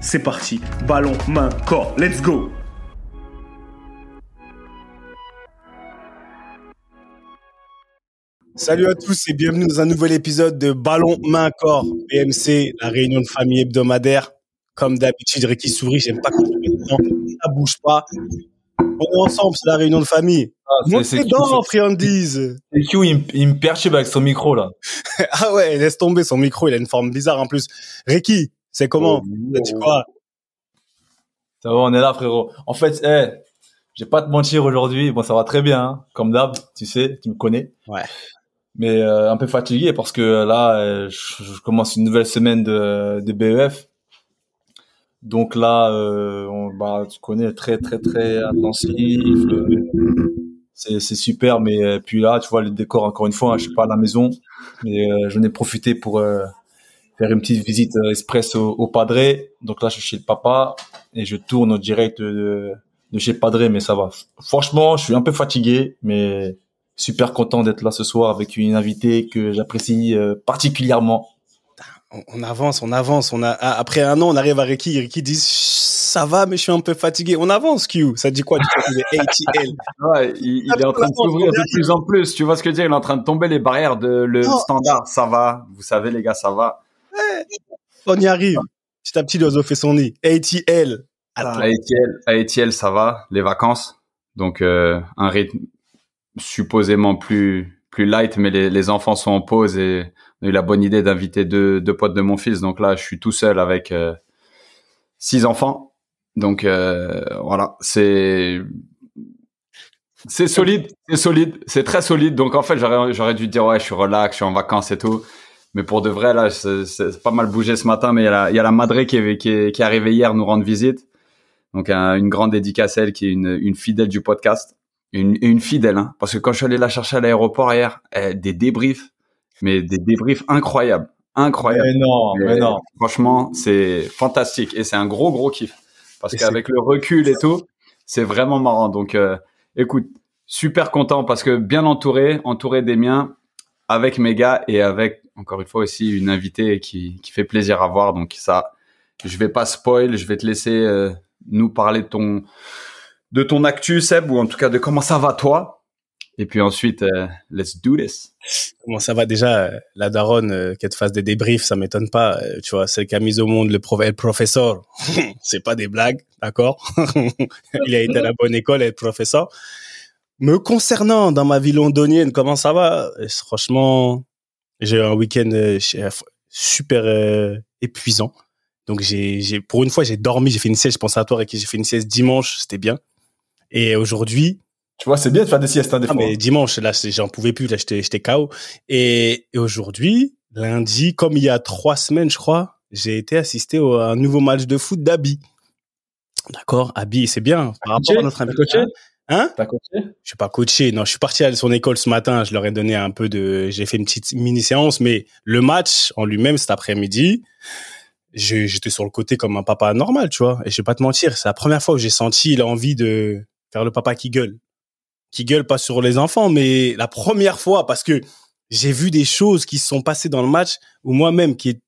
c'est parti. Ballon, main, corps. Let's go Salut à tous et bienvenue dans un nouvel épisode de Ballon, main, corps. BMC, la réunion de famille hebdomadaire. Comme d'habitude, Ricky sourit. J'aime pas quand ça bouge pas. On est ensemble, c'est la réunion de famille. Ah, c'est- Montez c'est- dans, friandise. Et Q, il, me- il me perturbe avec son micro, là. Ah ouais, laisse tomber son micro, il a une forme bizarre en plus. Ricky, c'est comment? T'as dit quoi? Ça va, on est là, frérot. En fait, eh, je vais pas te mentir aujourd'hui. Bon, ça va très bien, hein. comme d'hab, tu sais, tu me connais. Ouais. Mais euh, un peu fatigué parce que là, euh, je, je commence une nouvelle semaine de, de BEF. Donc là, euh, on, bah, tu connais, très, très, très intensif. euh, c'est, c'est super, mais euh, puis là, tu vois, le décor, encore une fois, hein, je suis pas à la maison, mais euh, j'en ai profité pour euh, faire une petite visite euh, express au, au Padré. Donc là, je suis chez le papa et je tourne au direct de, de chez le Padré, mais ça va. Franchement, je suis un peu fatigué, mais super content d'être là ce soir avec une invitée que j'apprécie euh, particulièrement. on, on avance, on avance. On a, ah, après un an, on arrive à Ricky. Ricky dit ça va, mais je suis un peu fatigué. On avance, Q. Ça dit quoi? Du ATL Ouais, il, il est en train de s'ouvrir de plus en plus. Tu vois ce que je veux dire? Il est en train de tomber les barrières de le Non. standard. Ça va. Vous savez, les gars, ça va. On y arrive. Petit à petit, l'oiseau fait son nid. ATL. ATL, à ATL, ça va. Les vacances. Donc, euh, un rythme supposément plus, plus light, mais les, enfants sont en pause et on a eu la bonne idée d'inviter deux, deux potes de mon fils. Donc là, je suis tout seul avec euh, six enfants. Donc, euh, voilà, c'est, c'est solide, c'est solide, c'est très solide. Donc en fait, j'aurais dû dire ouais, je suis relax, je suis en vacances et tout. Mais pour de vrai, là, c'est, pas mal bougé ce matin. Mais il y a la, il y a la Madré qui est, qui est, qui est arrivée hier nous rendre visite. Donc un- une grande dédicace à elle qui est une, une fidèle du podcast. Une, une fidèle, hein, parce que quand je suis allé la chercher à l'aéroport hier, eh, des débriefs, mais des débriefs incroyables, incroyables. Mais non, mais non. Franchement, c'est fantastique et c'est un gros gros kiff parce qu'avec le recul et tout, c'est vraiment marrant. Donc, euh, écoute, super content parce que bien entouré, entouré des miens, avec mes gars et avec encore une fois aussi une invitée qui qui fait plaisir à voir. Donc ça, je vais pas spoil, je vais te laisser euh, nous parler de ton de ton actu Seb ou en tout cas de comment ça va toi. Et puis ensuite, euh, let's do this. Comment ça va déjà euh, La daronne, euh, qu'elle te fasse des débriefs, ça m'étonne pas. Euh, Tu vois, celle qui a mis au monde le, le professeur. c'est pas des blagues, d'accord? Il a été à la bonne école, être professeur. Me concernant, dans ma vie londonienne, comment ça va? Euh, Franchement, j'ai eu un week-end euh, chez- super euh, épuisant. Donc j'ai, pour une fois, j'ai dormi, j'ai fait une sieste. Je pense à toi, Ricky, j'ai fait une sieste dimanche, c'était bien. Et aujourd'hui, Tu vois, c'est bien de faire des siestes, hein, des ah, fois. mais dimanche, là, j'en pouvais plus, là, j'étais, j'étais KO. Et, et aujourd'hui, lundi, comme il y a trois semaines, je crois, j'ai été assisté au- à un nouveau match de foot d'Abi. D'accord, Abi, c'est bien. Par rapport à notre coaché? Hein T'as coaché? Je suis pas coaché, non, je suis parti à son école ce matin, je leur ai donné un peu de, j'ai fait une petite mini séance, mais le match en lui-même cet après-midi, j'étais sur le côté comme un papa normal, tu vois. Et je vais pas te mentir, c'est la première fois que j'ai senti l'envie de faire le papa qui gueule. Qui gueule pas sur les enfants, mais la première fois, parce que j'ai vu des choses qui se sont passées dans le match où moi-même, qui,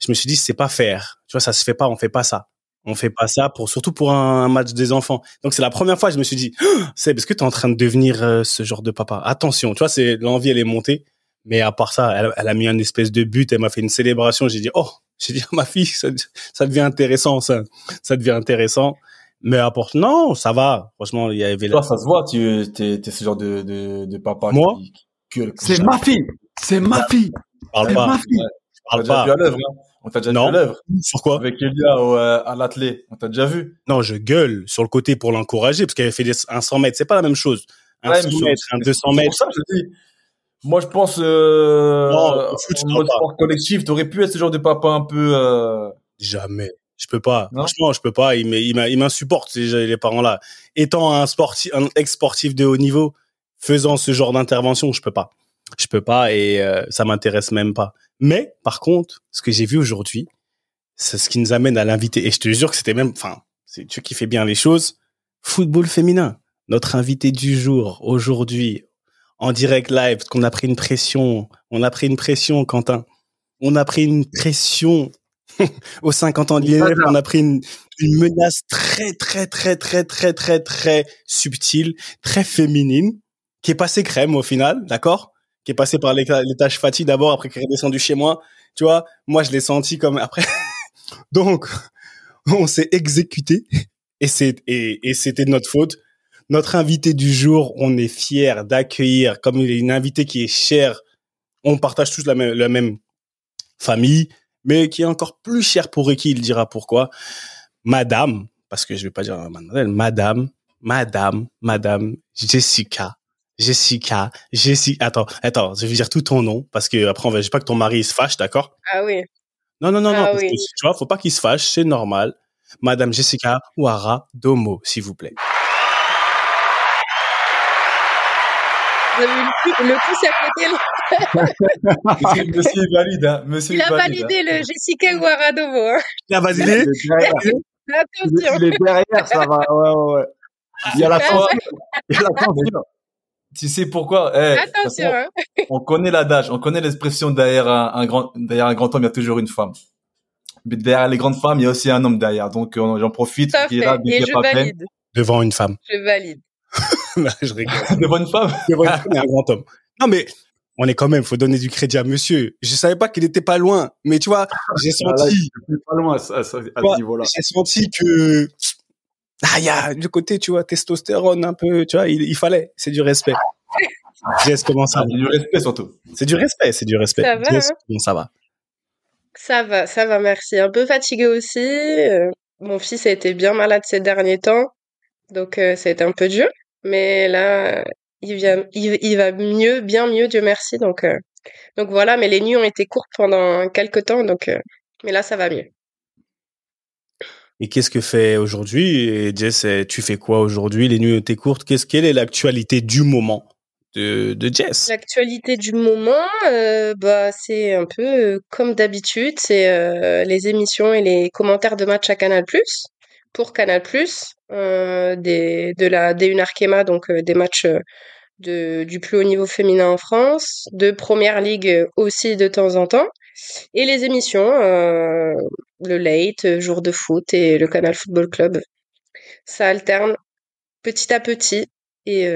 je me suis dit, c'est pas faire. Tu vois, ça se fait pas, on fait pas ça. On fait pas ça pour surtout pour un, match des enfants. Donc c'est la première fois que je me suis dit, c'est parce que tu es en train de devenir euh, ce genre de papa? Attention, tu vois, c'est l'envie elle est montée. Mais à part ça, elle, a mis un espèce de but, elle m'a fait une célébration. J'ai dit, oh, j'ai dit, ma fille, ça, devient intéressant, ça, ça devient intéressant. Mais à part, non, ça va. Franchement, il y avait. Toi, ça se voit, tu es, es ce genre de, de, de papa. Moi, c'est ma fille, c'est ma fille. Parle pas. Ma fille. Parle pas. On t'a déjà non. vu à l'œuvre. Pourquoi Avec Elia au, euh, à l'athlé. On t'a déjà vu Non, je gueule sur le côté pour l'encourager parce qu'elle avait fait des, un 100 mètres. C'est pas la même chose. Un 100 mètres, un 200 mètres. C'est pour ça que je dis. Moi, je pense, euh, non, en sport collectif, t'aurais pu être ce genre de papa un peu, euh... Jamais. Je peux pas. Franchement, je peux pas. Il m'insupporte, les parents-là. Étant un sportif, un ex-sportif de haut niveau, faisant ce genre d'intervention, je peux pas. Je peux pas et euh, ça m'intéresse même pas. Mais, par contre, ce que j'ai vu aujourd'hui, c'est ce qui nous amène à l'invité. Et je te jure que c'était même, enfin, c'est tu qui fais bien les choses. Football féminin. Notre invité du jour, aujourd'hui, en direct live, parce qu'on a pris une pression. On a pris une pression, Quentin. On a pris une pression aux 50 ans de l'INF. On a pris une, une menace très, très, très, très, très, très, très subtile, très féminine, qui est passée crème au final, d'accord? Qui est passée par les, tâches fatigues d'abord, après qui est redescendue chez moi. Tu vois, moi, je l'ai senti comme après. Donc, on s'est exécuté et et, et c'était de notre faute. Notre invité du jour, on est fier d'accueillir comme une invitée qui est chère. On partage tous la même, famille, mais qui est encore plus chère pour Ricky, il dira pourquoi. Madame, parce que je vais pas dire mademoiselle, madame, madame, madame Jessica. Jessica, Jessica, attends, attends, je vais dire tout ton nom, parce que après, on va, je veux pas que ton mari se fâche, d'accord? Ah oui. Non, non, non, non, ah parce que, tu vois, faut pas qu'il se fâche, c'est normal. Madame Jessica Ouara Domo, s'il vous plaît. Vous avez le, le pouce à côté. Monsieur est valide, hein. Monsieur Il a validé hein. le Jessica Guaradovo. Hein. Il a validé? Attention. Il est derrière, ça va. Ouais, ouais, ouais. Il y a la censure. Il y a la censure. Tu sais pourquoi? Eh, Attention. Façon, hein. on connaît l'adage, on connaît l'expression derrière un, un, grand, derrière un grand homme, il y a toujours une femme. Mais derrière les grandes femmes, il y a aussi un homme derrière. Donc j'en profite. Qui est là, Et je valide. Devant une femme. Je valide. je rigole. Devant une femme? Devant une femme et un grand homme. Non, mais on est quand même, faut donner du crédit à monsieur. Je savais pas qu'il était pas loin, mais tu vois, j'ai ah, senti. pas loin à, ce niveau-là. J'ai senti que, ah, il y a du côté, tu vois, testostérone un peu, tu vois, il, fallait. C'est du respect. Jess, comment ça va? du respect surtout. C'est du respect, c'est du respect. Ça va, Jess, comment ça va? Ça va, ça va, merci. Un peu fatigué aussi. Euh, mon fils a été bien malade ces derniers temps, donc euh, ça a été un peu dur. Mais là, il, vient, il, va mieux, bien mieux, Dieu merci. Donc, euh, donc voilà, mais les nuits ont été courtes pendant quelques temps, donc, euh, mais là, ça va mieux. Et qu'est-ce que fait aujourd'hui? Jess, tu fais quoi aujourd'hui? Les nuits été courtes. Qu'est-ce quelle est l'actualité du moment de, Jess? L'actualité du moment, euh, bah c'est un peu comme d'habitude, c'est les émissions et les commentaires de match à Canal+ pour Canal+, euh, des, de la D1 Arkema, donc euh, des matchs euh, du plus haut niveau féminin en France, de Première Ligue aussi de temps en temps, et les émissions, le Late, Jour de foot et le Canal Football Club. Ça alterne petit à petit, et,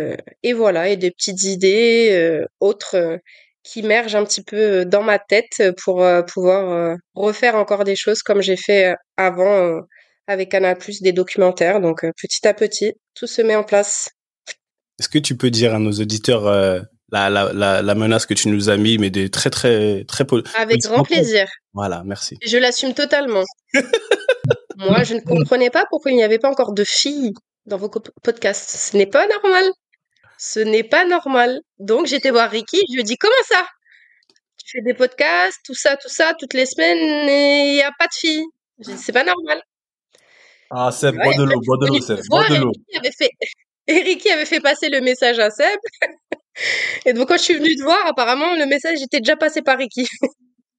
et voilà, et des petites idées autres qui mergent un petit peu dans ma tête pour pouvoir refaire encore des choses comme j'ai fait avant avec Canal+, des documentaires. Donc, euh, petit à petit, tout se met en place. Est-ce que tu peux dire à nos auditeurs euh, la, la, la, la, menace que tu nous as mis, mais des très, très, très... Avec grand plaisir. Voilà, merci. Je l'assume totalement. Moi, je ne comprenais pas pourquoi il n'y avait pas encore de filles dans vos podcasts. Ce n'est pas normal. Ce n'est pas normal. Donc, j'étais voir Ricky, je lui ai dit, comment ça? Tu fais des podcasts, tout ça, tout ça, toutes les semaines, et il n'y a pas de filles. C'est pas normal. Ah, Seb, bois de l'eau, bois de l'eau, Seb, bois de l'eau. Avait fait... Eric avait fait passer le message à Seb. Et donc, quand je suis venue te voir, apparemment, le message était déjà passé par Ricky.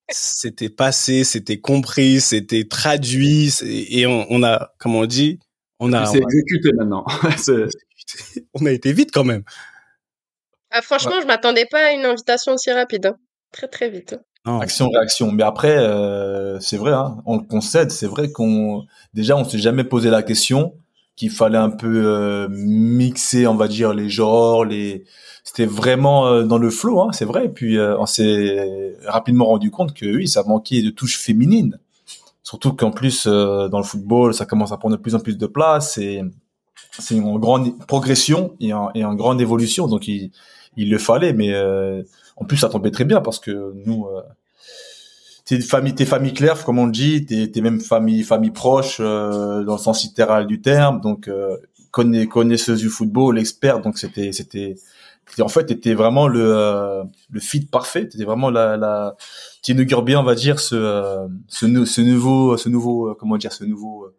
c'était passé, c'était compris, c'était traduit, et on, on, a, comme on dit, on a. C'est exécuté maintenant. on a été vite quand même. Ah, franchement, ouais. je m'attendais pas à une invitation aussi rapide. Hein. Très, très vite. Hein. Action, réaction. Mais après, euh, c'est vrai, hein, on le concède. C'est vrai qu'on déjà on s'est jamais posé la question qu'il fallait un peu euh, mixer, on va dire, les genres, les. C'était vraiment euh, dans le flow, hein, c'est vrai. Et puis on s'est rapidement rendu compte que oui, ça manquait de touches féminines. Surtout qu'en plus dans le football, ça commence à prendre de plus en plus de place. Et c'est une grande progression et, un, et une grande évolution. Donc il, il le fallait, mais en plus, ça tombait très bien parce que nous, euh, t'es famille, t'es famille claire, comme on dit, t'es, t'es même famille, famille proche euh, dans le sens littéral du terme. Donc, euh, connais, connaisseuse du football, expert. Donc, c'était, c'était, en fait, t'étais vraiment le, euh, le fit parfait. T'étais vraiment la, la, tu inaugures bien, on va dire, ce, euh, ce, ce nouveau, ce nouveau, comment dire, ce nouveau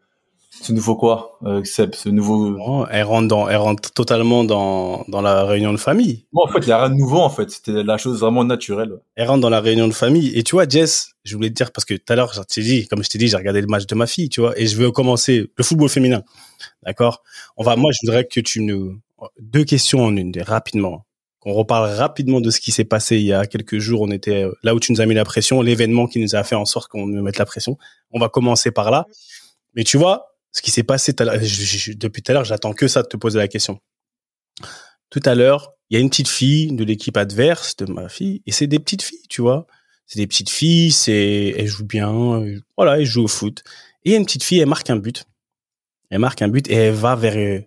ce nouveau quoi, euh, Ce nouveau. elle rentre dans, elle rentre totalement dans dans la réunion de famille. Bon, en fait, il y a rien de nouveau en fait. C'était la chose vraiment naturelle. Elle rentre dans la réunion de famille. Et tu vois, Jess, je voulais te dire parce que tout à l'heure, je t'ai dit, comme je t'ai dit, j'ai regardé le match de ma fille, tu vois, et je veux commencer le football féminin. D'accord? On va. Moi, je voudrais que tu nous deux questions en une, rapidement. Qu'on reparle rapidement de ce qui s'est passé il y a quelques jours. On était là où tu nous as mis la pression, l'événement qui nous a fait en sorte qu'on nous mette la pression. On va commencer par là. Mais tu vois, ce qui s'est passé depuis tout à l'heure, j'attends que ça de te poser la question. Tout à l'heure, il y a une petite fille de l'équipe adverse de ma fille, et c'est des petites filles, tu vois. C'est des petites filles, c'est, elles jouent bien, voilà, elles jouent au foot. Et il y a une petite fille, elle marque un but. Elle marque un but et elle va vers euh,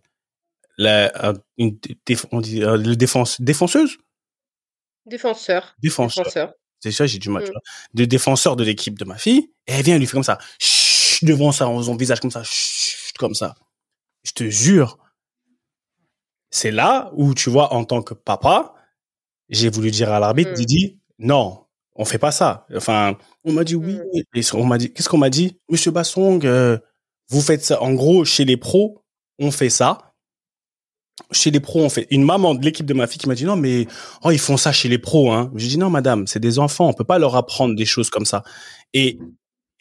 la, une, on dit, euh, le défense, défenseuse? Défenseur. Défenseur. C'est ça, j'ai du match, mm. De défenseur de l'équipe de ma fille. Et elle vient, lui fait comme ça. devant ça, en son visage comme ça comme ça. Je te jure. C'est là où, tu vois, en tant que papa, j'ai voulu dire à l'arbitre, mmh. dit, non, on fait pas ça. Enfin, on m'a dit oui. Et on m'a dit, qu'est-ce qu'on m'a dit? Monsieur Bassong, euh, vous faites ça. En gros, chez les pros, on fait ça. Chez les pros, on fait. Une maman de l'équipe de ma fille qui m'a dit non, mais oh, ils font ça chez les pros. Hein. J'ai dit non, madame, c'est des enfants, on peut pas leur apprendre des choses comme ça. Et,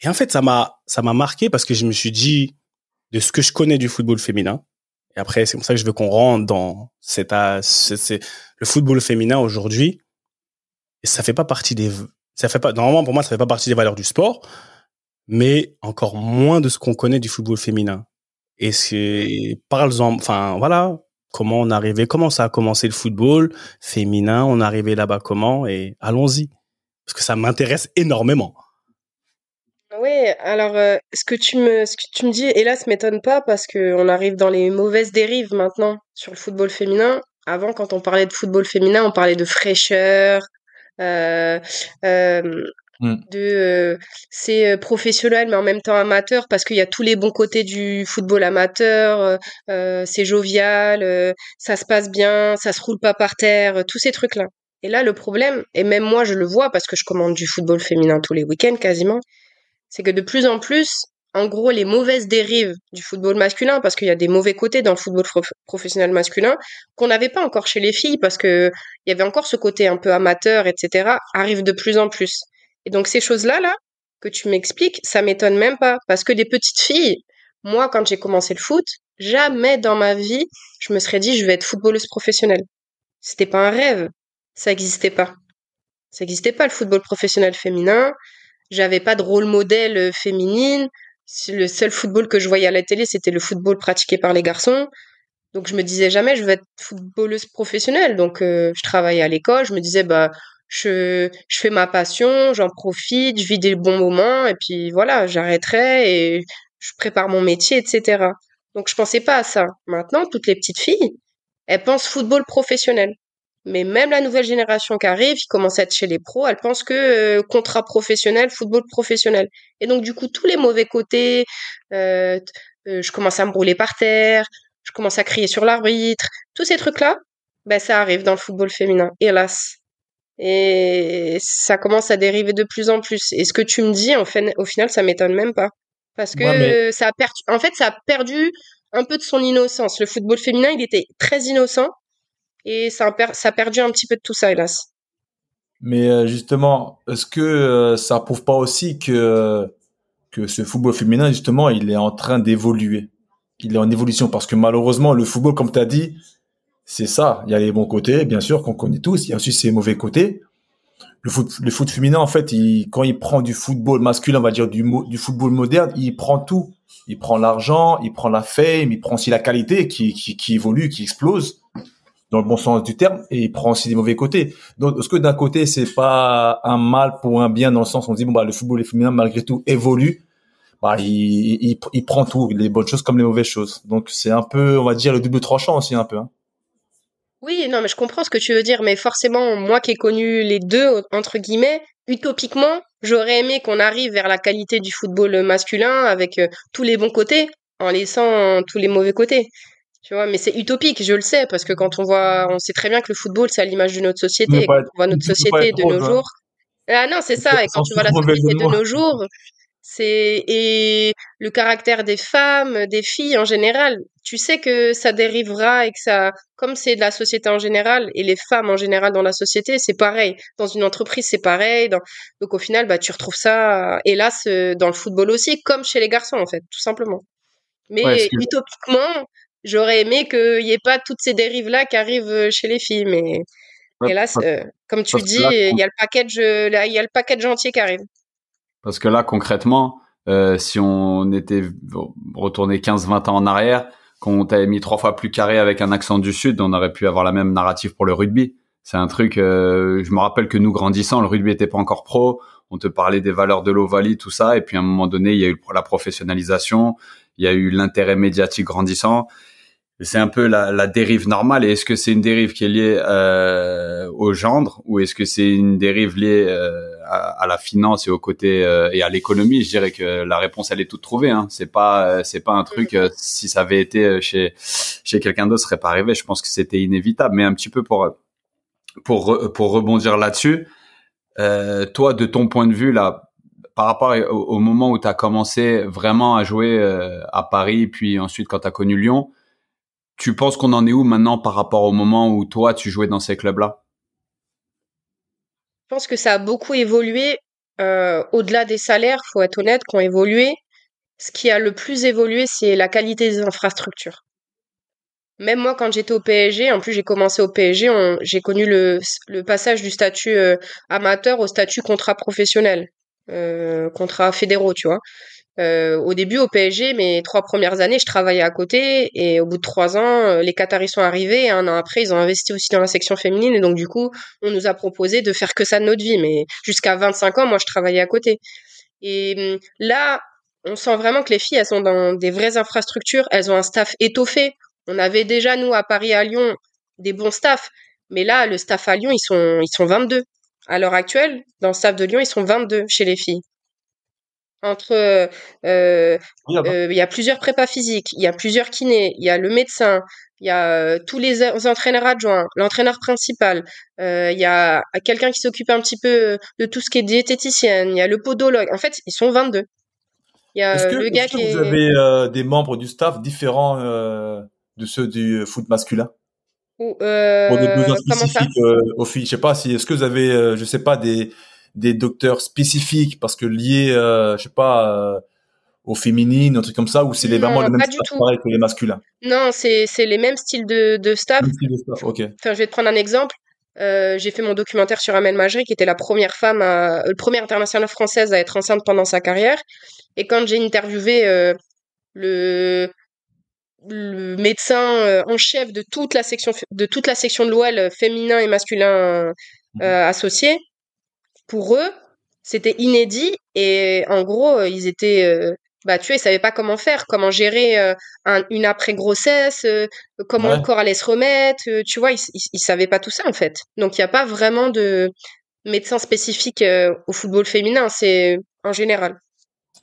et en fait, ça m'a ça m'a marqué parce que je me suis dit de ce que je connais du football féminin. Et après, c'est pour ça que je veux qu'on rentre dans cet, c'est, le football féminin aujourd'hui. Ça fait pas partie des, ça fait pas, normalement, pour moi, ça fait pas partie des valeurs du sport, mais encore moins de ce qu'on connaît du football féminin. Et c'est, parle-en, enfin, voilà, comment on arrivait, comment ça a commencé le football féminin, on est arrivé là-bas comment, et allons-y. Parce que ça m'intéresse énormément. Oui, alors euh, ce que tu me ce que tu me dis, hélas, m'étonne pas parce que on arrive dans les mauvaises dérives maintenant sur le football féminin. Avant, quand on parlait de football féminin, on parlait de fraîcheur, euh, euh, mmh. de c'est professionnel mais en même temps amateur parce qu'il y a tous les bons côtés du football amateur. c'est jovial, ça se passe bien, ça se roule pas par terre, tous ces trucs là. Et là, le problème, et même moi je le vois parce que je commande du football féminin tous les week-ends quasiment, c'est que de plus en plus, en gros, les mauvaises dérives du football masculin, parce qu'il y a des mauvais côtés dans le football professionnel masculin, qu'on n'avait pas encore chez les filles, parce que il y avait encore ce côté un peu amateur, etc., arrivent de plus en plus. Et donc ces choses-là, là, que tu m'expliques, ça m'étonne même pas, parce que des petites filles, moi, quand j'ai commencé le foot, jamais dans ma vie, je me serais dit, je vais être footballeuse professionnelle. C'était pas un rêve. Ça n'existait pas. Ça n'existait pas le football professionnel féminin. J'avais pas de rôle modèle euh, féminine. Le seul football que je voyais à la télé, c'était le football pratiqué par les garçons. Donc je me disais jamais je vais être footballeuse professionnelle. Donc euh, je travaillais à l'école, je me disais bah je, je fais ma passion, j'en profite, je vis des bons moments et puis voilà, j'arrêterai et je prépare mon métier, etc. Donc je pensais pas à ça. Maintenant, toutes les petites filles, elles pensent football professionnel. Mais même la nouvelle génération qui arrive, qui commence à être chez les pros, elle pense que euh, contrat professionnel, football professionnel. Et donc du coup, tous les mauvais côtés, euh, euh, je commence à me rouler par terre, je commence à crier sur l'arbitre, tous ces trucs-là, ben ça arrive dans le football féminin, hélas. Et ça commence à dériver de plus en plus. Et ce que tu me dis, en fait, au final, ça m'étonne même pas, parce que ça a perdu. En fait, ça a perdu un peu de son innocence. Le football féminin, il était très innocent et ça a, perdu un petit peu de tout ça, hélas. Mais euh, justement, est-ce que euh, ça prouve pas aussi que que ce football féminin, justement, il est en train d'évoluer? Il est en évolution parce que malheureusement, le football, comme tu as dit, c'est ça. Il y a les bons côtés, bien sûr, qu'on connaît tous. Il y a aussi ses mauvais côtés. le foot, féminin, en fait, quand il prend du football masculin, on va dire du, football moderne, il prend tout. Il prend l'argent, il prend la fame, il prend aussi la qualité qui, qui évolue, qui explose dans le bon sens du terme, et il prend aussi des mauvais côtés. Donc, est-ce que d'un côté, c'est pas un mal pour un bien dans le sens où on dit bon bah le football féminin malgré tout évolue, bah il, il, il, prend tout, les bonnes choses comme les mauvaises choses. Donc c'est un peu, on va dire le double tranchant aussi un peu. Hein. Oui, non, mais je comprends ce que tu veux dire, mais forcément, moi qui ai connu les deux, entre guillemets, utopiquement, j'aurais aimé qu'on arrive vers la qualité du football masculin avec euh, tous les bons côtés, en laissant tous les mauvais côtés. Tu vois, mais c'est utopique, je le sais, parce que quand on voit, on sait très bien que le football, c'est à l'image de notre société. quand on voit notre société de nos jours. Ah non, c'est ça, et quand tu vois la société de nos jours, c'est et le caractère des femmes, des filles en général. Tu sais que ça dérivera et que ça, comme c'est de la société en général et les femmes en général dans la société, c'est pareil. Dans une entreprise, c'est pareil. Donc au final, bah tu retrouves ça, hélas, euh, dans le football aussi, comme chez les garçons en fait, tout simplement. Mais utopiquement, j'aurais aimé qu'il n'y ait pas toutes ces dérives là qui arrivent euh, chez les filles, mais hélas, euh, comme tu dis, il y a le package, il y a le package entier qui arrive. Parce que là, concrètement, euh, si on était retourné 15-20 ans en arrière, qu'on t'avait mis trois fois plus carré avec un accent du sud, on aurait pu avoir la même narrative pour le rugby. C'est un truc, euh, je me rappelle que nous grandissant, le rugby était pas encore pro, on te parlait des valeurs de l'Ovalie, tout ça, et puis à un moment donné, il y a eu la professionnalisation, il y a eu l'intérêt médiatique grandissant, c'est un peu la, la, dérive normale. Et est-ce que c'est une dérive qui est liée euh, au gendre ou est-ce que c'est une dérive liée euh, à, à, la finance et au côté euh, et à l'économie? Je dirais que la réponse elle est toute trouvée. Hein. C'est pas c'est pas un truc euh, si ça avait été chez chez quelqu'un d'autre, ce serait pas arrivé. Je pense que c'était inévitable. Mais un petit peu pour pour pour rebondir là-dessus, toi de ton point de vue là. Par rapport au, au moment où tu as commencé vraiment à jouer à Paris, puis ensuite quand tu as connu Lyon, tu penses qu'on en est où maintenant par rapport au moment où toi tu jouais dans ces clubs-là? Je pense que ça a beaucoup évolué. Euh, au-delà des salaires, faut être honnête, qui ont évolué. Ce qui a le plus évolué, c'est la qualité des infrastructures. Même moi, quand j'étais au PSG, en plus j'ai commencé au PSG, j'ai connu le, passage du statut euh, amateur au statut contrat professionnel, euh, contrat fédéraux, tu vois. Euh, au début, au PSG, mes trois premières années, je travaillais à côté et au bout de trois ans, euh, les Qataris sont arrivés et un an après, ils ont investi aussi dans la section féminine et donc du coup, on nous a proposé de faire que ça de notre vie. Mais jusqu'à 25 ans, moi, je travaillais à côté. Et hum, là, on sent vraiment que les filles, elles sont dans des vraies infrastructures, elles ont un staff étoffé. On avait déjà, nous, à Paris, à Lyon, des bons staffs. Mais là, le staff à Lyon, ils sont, ils sont 22. À l'heure actuelle, dans le staff de Lyon, ils sont 22 chez les filles entre euh, euh, euh, il y a plusieurs prépas physiques, il y a plusieurs kinés, il y a le médecin, il y a tous les entraîneurs adjoints, l'entraîneur principal, il y a quelqu'un qui s'occupe un petit peu de tout ce qui est diététicienne, il y a le podologue. En fait, ils sont 22. Il y a le gars qui vous avez des membres du staff différents de ceux du foot masculin? Ou, Pour des besoins spécifiques aux filles. Je sais pas si est-ce que vous avez je sais pas des des docteurs spécifiques parce que liés, euh, je sais pas, euh, aux féminines, un truc comme ça, ou c'est vraiment le même staff pareil que les masculins? Non, c'est les mêmes styles de, de staff. de staff ok. Enfin, je vais te prendre un exemple. Euh, j'ai fait mon documentaire sur Amel Majri, qui était la première femme, à, euh, première internationale française à être enceinte pendant sa carrière. Et quand j'ai interviewé euh, le, le médecin en chef de toute la section de toute la section de l'OL féminin et masculin mmh. associé, pour eux, c'était inédit et en gros, euh, ils étaient euh, tu vois, ils savaient pas comment faire, comment gérer euh, une après grossesse, comment le corps allait se remettre, tu vois, ils, ils, savaient pas tout ça en fait. Donc il n'y a pas vraiment de médecin spécifique au football féminin, c'est en général.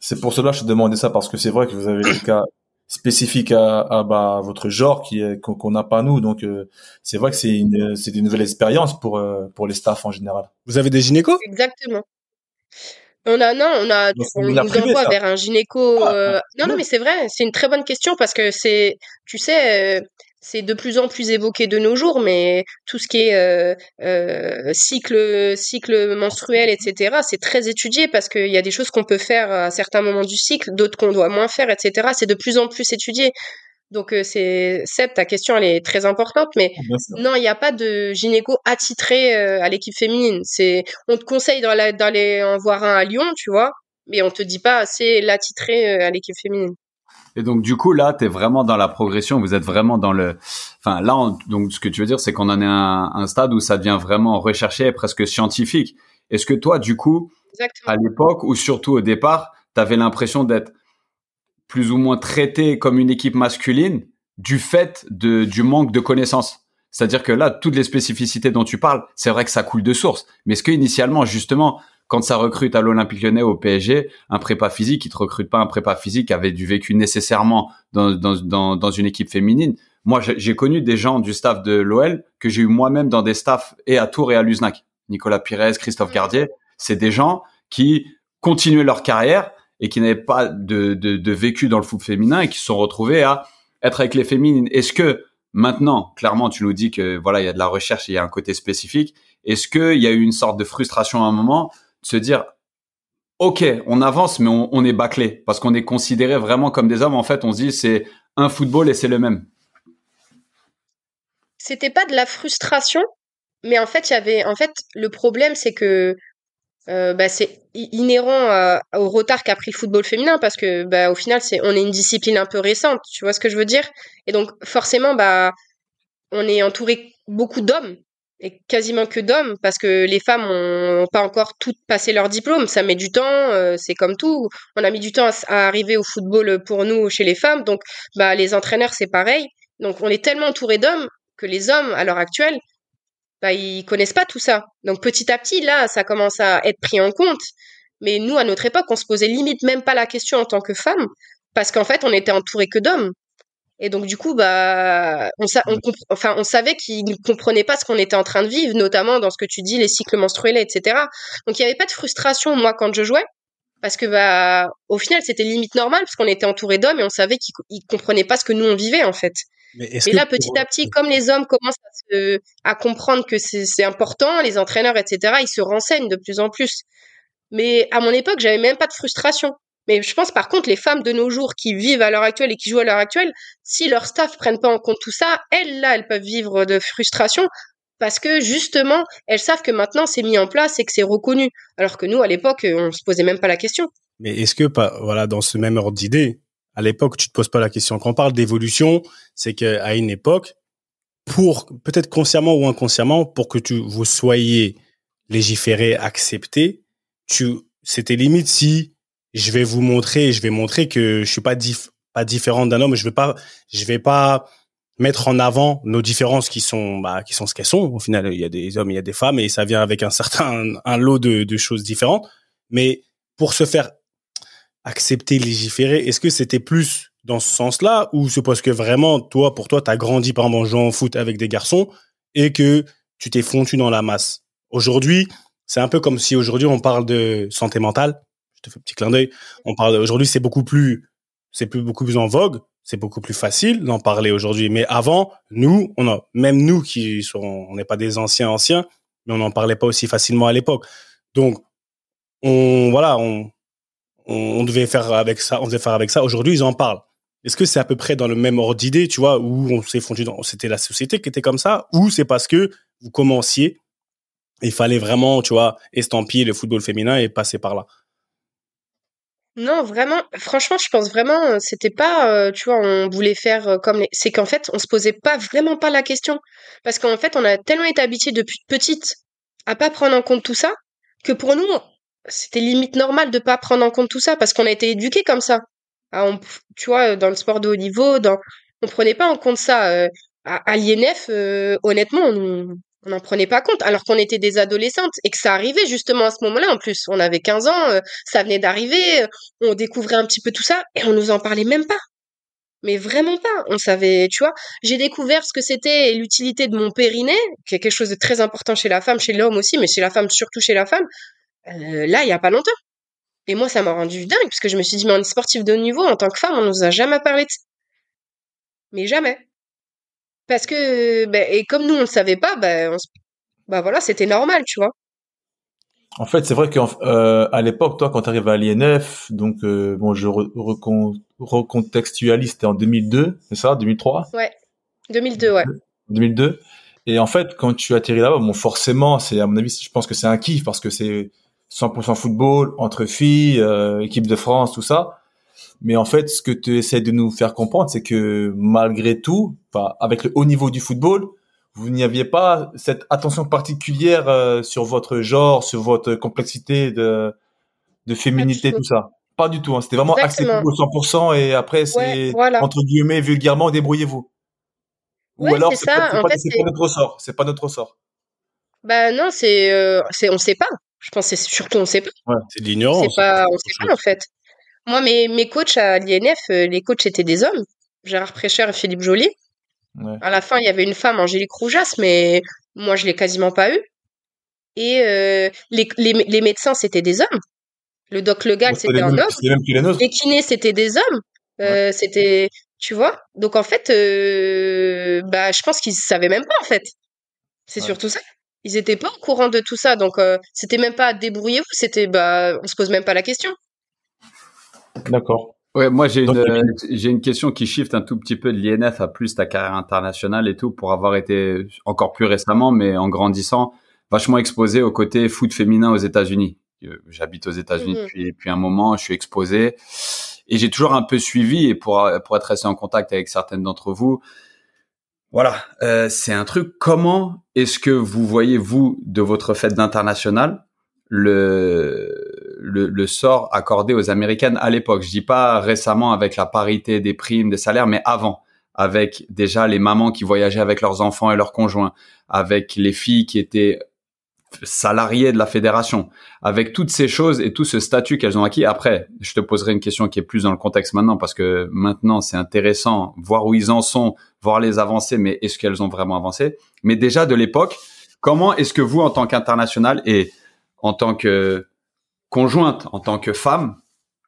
C'est pour cela que je te demandais ça parce que c'est vrai que vous avez des cas spécifiques à, à, bah, votre genre qui qu'on n'a pas nous donc euh, c'est vrai que c'est une c'est une nouvelle expérience pour euh, pour les staffs en général. Vous avez des gynécos? Exactement. On a non, on a on nous envoie vers un gynéco. Ah, euh, non non mais c'est vrai, c'est une très bonne question parce que c'est tu sais c'est de plus en plus évoqué de nos jours, mais tout ce qui est euh, euh, cycle, cycle menstruel, etc., c'est très étudié parce qu'il y a des choses qu'on peut faire à certains moments du cycle, d'autres qu'on doit moins faire, etc. C'est de plus en plus étudié. Donc c'est Seb, ta question elle est très importante, mais non, il n'y a pas de gynéco attitré à l'équipe féminine. C'est, on te conseille d'aller en voir un à Lyon, tu vois, mais on te dit pas c'est l'attitré à l'équipe féminine. Et donc du coup là, tu es vraiment dans la progression, vous êtes vraiment dans le enfin là donc ce que tu veux dire c'est qu'on en est à un, stade où ça devient vraiment recherché et presque scientifique. Est-ce que toi du coup à l'époque ou surtout au départ, tu avais l'impression d'être plus ou moins traité comme une équipe masculine du fait de du manque de connaissances? C'est-à-dire que là, toutes les spécificités dont tu parles, c'est vrai que ça coule de source. Mais est-ce que initialement, justement, quand ça recrute à l'Olympique Lyonnais au PSG, un prépa physique, il te recrute pas un prépa physique avait du vécu nécessairement dans, dans, dans, dans une équipe féminine. Moi, j'ai connu des gens du staff de l'OL que j'ai eu moi-même dans des staffs et à Tours et à Luznac. Nicolas Pires, Christophe Gardier, c'est des gens qui continuaient leur carrière et qui n'avaient pas de, de, de, vécu dans le foot féminin et qui se sont retrouvés à être avec les féminines. Est-ce que maintenant, clairement, tu nous dis que voilà, il y a de la recherche il y a un côté spécifique. Est-ce qu'il y a eu une sorte de frustration à un moment se dire ok, on avance, mais on, est bâclé parce qu'on est considéré vraiment comme des hommes. En fait, on se dit c'est un football et c'est le même. C'était pas de la frustration, mais en fait, il y avait, en fait, le problème, c'est que euh, bah, c'est inhérent au retard qu'a pris le football féminin parce que bah, au final, c'est, on est une discipline un peu récente. Tu vois ce que je veux dire? Et donc, forcément, bah, on est entouré beaucoup d'hommes et quasiment que d'hommes parce que les femmes ont pas encore toutes passé leur diplôme. Ça met du temps euh, c'est comme tout. On a mis du temps à, arriver au football pour nous chez les femmes. Donc bah les entraîneurs c'est pareil. Donc on est tellement entouré d'hommes que les hommes à l'heure actuelle bah ils connaissent pas tout ça. Donc petit à petit là ça commence à être pris en compte. Mais nous à notre époque on se posait limite même pas la question en tant que femme parce qu'en fait on était entouré que d'hommes et donc du coup, bah, on, enfin, on savait qu'ils ne comprenaient pas ce qu'on était en train de vivre, notamment dans ce que tu dis, les cycles menstruels, etc. Donc il n'y avait pas de frustration moi quand je jouais, parce que bah, au final, c'était limite normal parce qu'on était entouré d'hommes et on savait qu'ils ne comprenaient pas ce que nous on vivait en fait. Mais et là, petit à petit, comme les hommes commencent à, se, à comprendre que c'est important, les entraîneurs, etc., ils se renseignent de plus en plus. Mais à mon époque, j'avais même pas de frustration. Mais je pense par contre les femmes de nos jours qui vivent à l'heure actuelle et qui jouent à l'heure actuelle, si leur staff prennent pas en compte tout ça, elles là, elles peuvent vivre de frustration parce que justement, elles savent que maintenant c'est mis en place et que c'est reconnu, alors que nous à l'époque, on se posait même pas la question. Mais est-ce que voilà dans ce même ordre d'idée, à l'époque tu te poses pas la question quand on parle d'évolution, c'est qu'à une époque pour peut-être consciemment ou inconsciemment pour que vous soyez légiféré, accepté, tu c'était limite si je vais vous montrer, je vais montrer que je suis pas pas différent d'un homme. Je vais pas, je vais pas mettre en avant nos différences qui sont, bah, qui sont ce qu'elles sont. Au final, il y a des hommes, il y a des femmes, et ça vient avec un certain, un lot de, de choses différentes. Mais pour se faire accepter, légiférer, est-ce que c'était plus dans ce sens-là, ou c'est parce que vraiment, toi, pour toi, tu as grandi par en jouant foot avec des garçons et que tu t'es fondu dans la masse? Aujourd'hui, c'est un peu comme si aujourd'hui on parle de santé mentale fais un petit clin d'œil. On parle aujourd'hui, c'est beaucoup plus, c'est plus beaucoup plus en vogue, c'est beaucoup plus facile d'en parler aujourd'hui. Mais avant, nous, on a, même nous qui sont, on n'est pas des anciens anciens, mais on n'en parlait pas aussi facilement à l'époque. Donc, on, voilà, on, on, devait faire avec ça, on devait faire avec ça. Aujourd'hui, ils en parlent. Est-ce que c'est à peu près dans le même ordre d'idée, tu vois, où on s'est fondu dans, c'était la société qui était comme ça, ou c'est parce que vous commenciez, il fallait vraiment, tu vois, estampiller le football féminin et passer par là? Non, vraiment, franchement, je pense vraiment, euh, c'était pas, euh, tu vois, on voulait faire euh, comme les... C'est qu'en fait, on se posait pas vraiment pas la question. Parce qu'en fait, on a tellement été habitués depuis petite à pas prendre en compte tout ça, que pour nous, c'était limite normal de pas prendre en compte tout ça, parce qu'on a été éduqués comme ça. Ah, tu vois, dans le sport de haut niveau, dans... on prenait pas en compte ça. à, l'INF, honnêtement, on, on n'en prenait pas compte, alors qu'on était des adolescentes et que ça arrivait justement à ce moment-là. En plus, on avait 15 ans, euh, ça venait d'arriver, euh, on découvrait un petit peu tout ça et on nous en parlait même pas. Mais vraiment pas. On savait, tu vois. J'ai découvert ce que c'était l'utilité de mon périnée, qui est quelque chose de très important chez la femme, chez l'homme aussi, mais chez la femme, surtout chez la femme, euh, là, il y a pas longtemps. Et moi, ça m'a rendu dingue, parce que je me suis dit, mais on est sportif de haut niveau, en tant que femme, on nous a jamais parlé de ça. Mais jamais. Parce que, ben, et comme nous, on le savait pas, ben, bah voilà, c'était normal, tu vois. En fait, c'est vrai qu'à euh, l'époque, toi, quand tu arrives à l'INF, donc euh, bon, je recontextualise, c'était en 2002, c'est ça, 2003 Ouais, 2002, ouais. 2002. Et en fait, quand tu atterris là-bas, bon, forcément, c'est à mon avis, je pense que c'est un kiff parce que c'est 100% football entre filles, euh, équipe de France, tout ça. Mais en fait, ce que tu essaies de nous faire comprendre, c'est que malgré tout, avec le haut niveau du football, vous n'y aviez pas cette attention particulière euh, sur votre genre, sur votre complexité de, de féminité, tout ça. Pas du tout. Hein. C'était vraiment axé au 100% et après, c'est entre guillemets, vulgairement, débrouillez-vous. Ou alors, c'est pas, pas, notre sort. C'est pas notre sort. Bah non, c'est, euh, c'est, on sait pas. Je pense que c'est surtout on sait pas. c'est de l'ignorance. C'est pas, on sait pas en fait. Moi, mes, mes coachs à l'INF, euh, les coachs étaient des hommes. Gérard Prêcheur et Philippe Joly. À la fin, il y avait une femme, Angélique Roujas, mais moi, je l'ai quasiment pas eu. Et euh, les, les, les, médecins, c'était des hommes. Le doc Legal, c'était un homme. Les kinés, c'était des hommes. Euh, C'était, tu vois. Donc en fait, euh, bah, je pense qu'ils savaient même pas en fait. C'est surtout ça. Ils étaient pas au courant de tout ça, donc c'était même pas débrouillez-vous, c'était bah, on se pose même pas la question. D'accord. Ouais, moi j'ai une, j'ai une question qui shift un tout petit peu de l'INF à plus ta carrière internationale et tout pour avoir été encore plus récemment, mais en grandissant, vachement exposé au côté foot féminin aux États-Unis. Euh, j'habite aux États-Unis mhm. depuis, depuis un moment, je suis exposé et j'ai toujours un peu suivi et pour pour être resté en contact avec certaines d'entre vous. Voilà, euh, c'est un truc. Comment est-ce que vous voyez vous de votre fête d'international le le, sort accordé aux américaines à l'époque. Je dis pas récemment avec la parité des primes, des salaires, mais avant, avec déjà les mamans qui voyageaient avec leurs enfants et leurs conjoints, avec les filles qui étaient salariées de la fédération, avec toutes ces choses et tout ce statut qu'elles ont acquis. Après, je te poserai une question qui est plus dans le contexte maintenant parce que maintenant c'est intéressant, voir où ils en sont, voir les avancées, mais est-ce qu'elles ont vraiment avancé? Mais déjà de l'époque, comment est-ce que vous, en tant qu'international et en tant que conjointe, en tant que femme,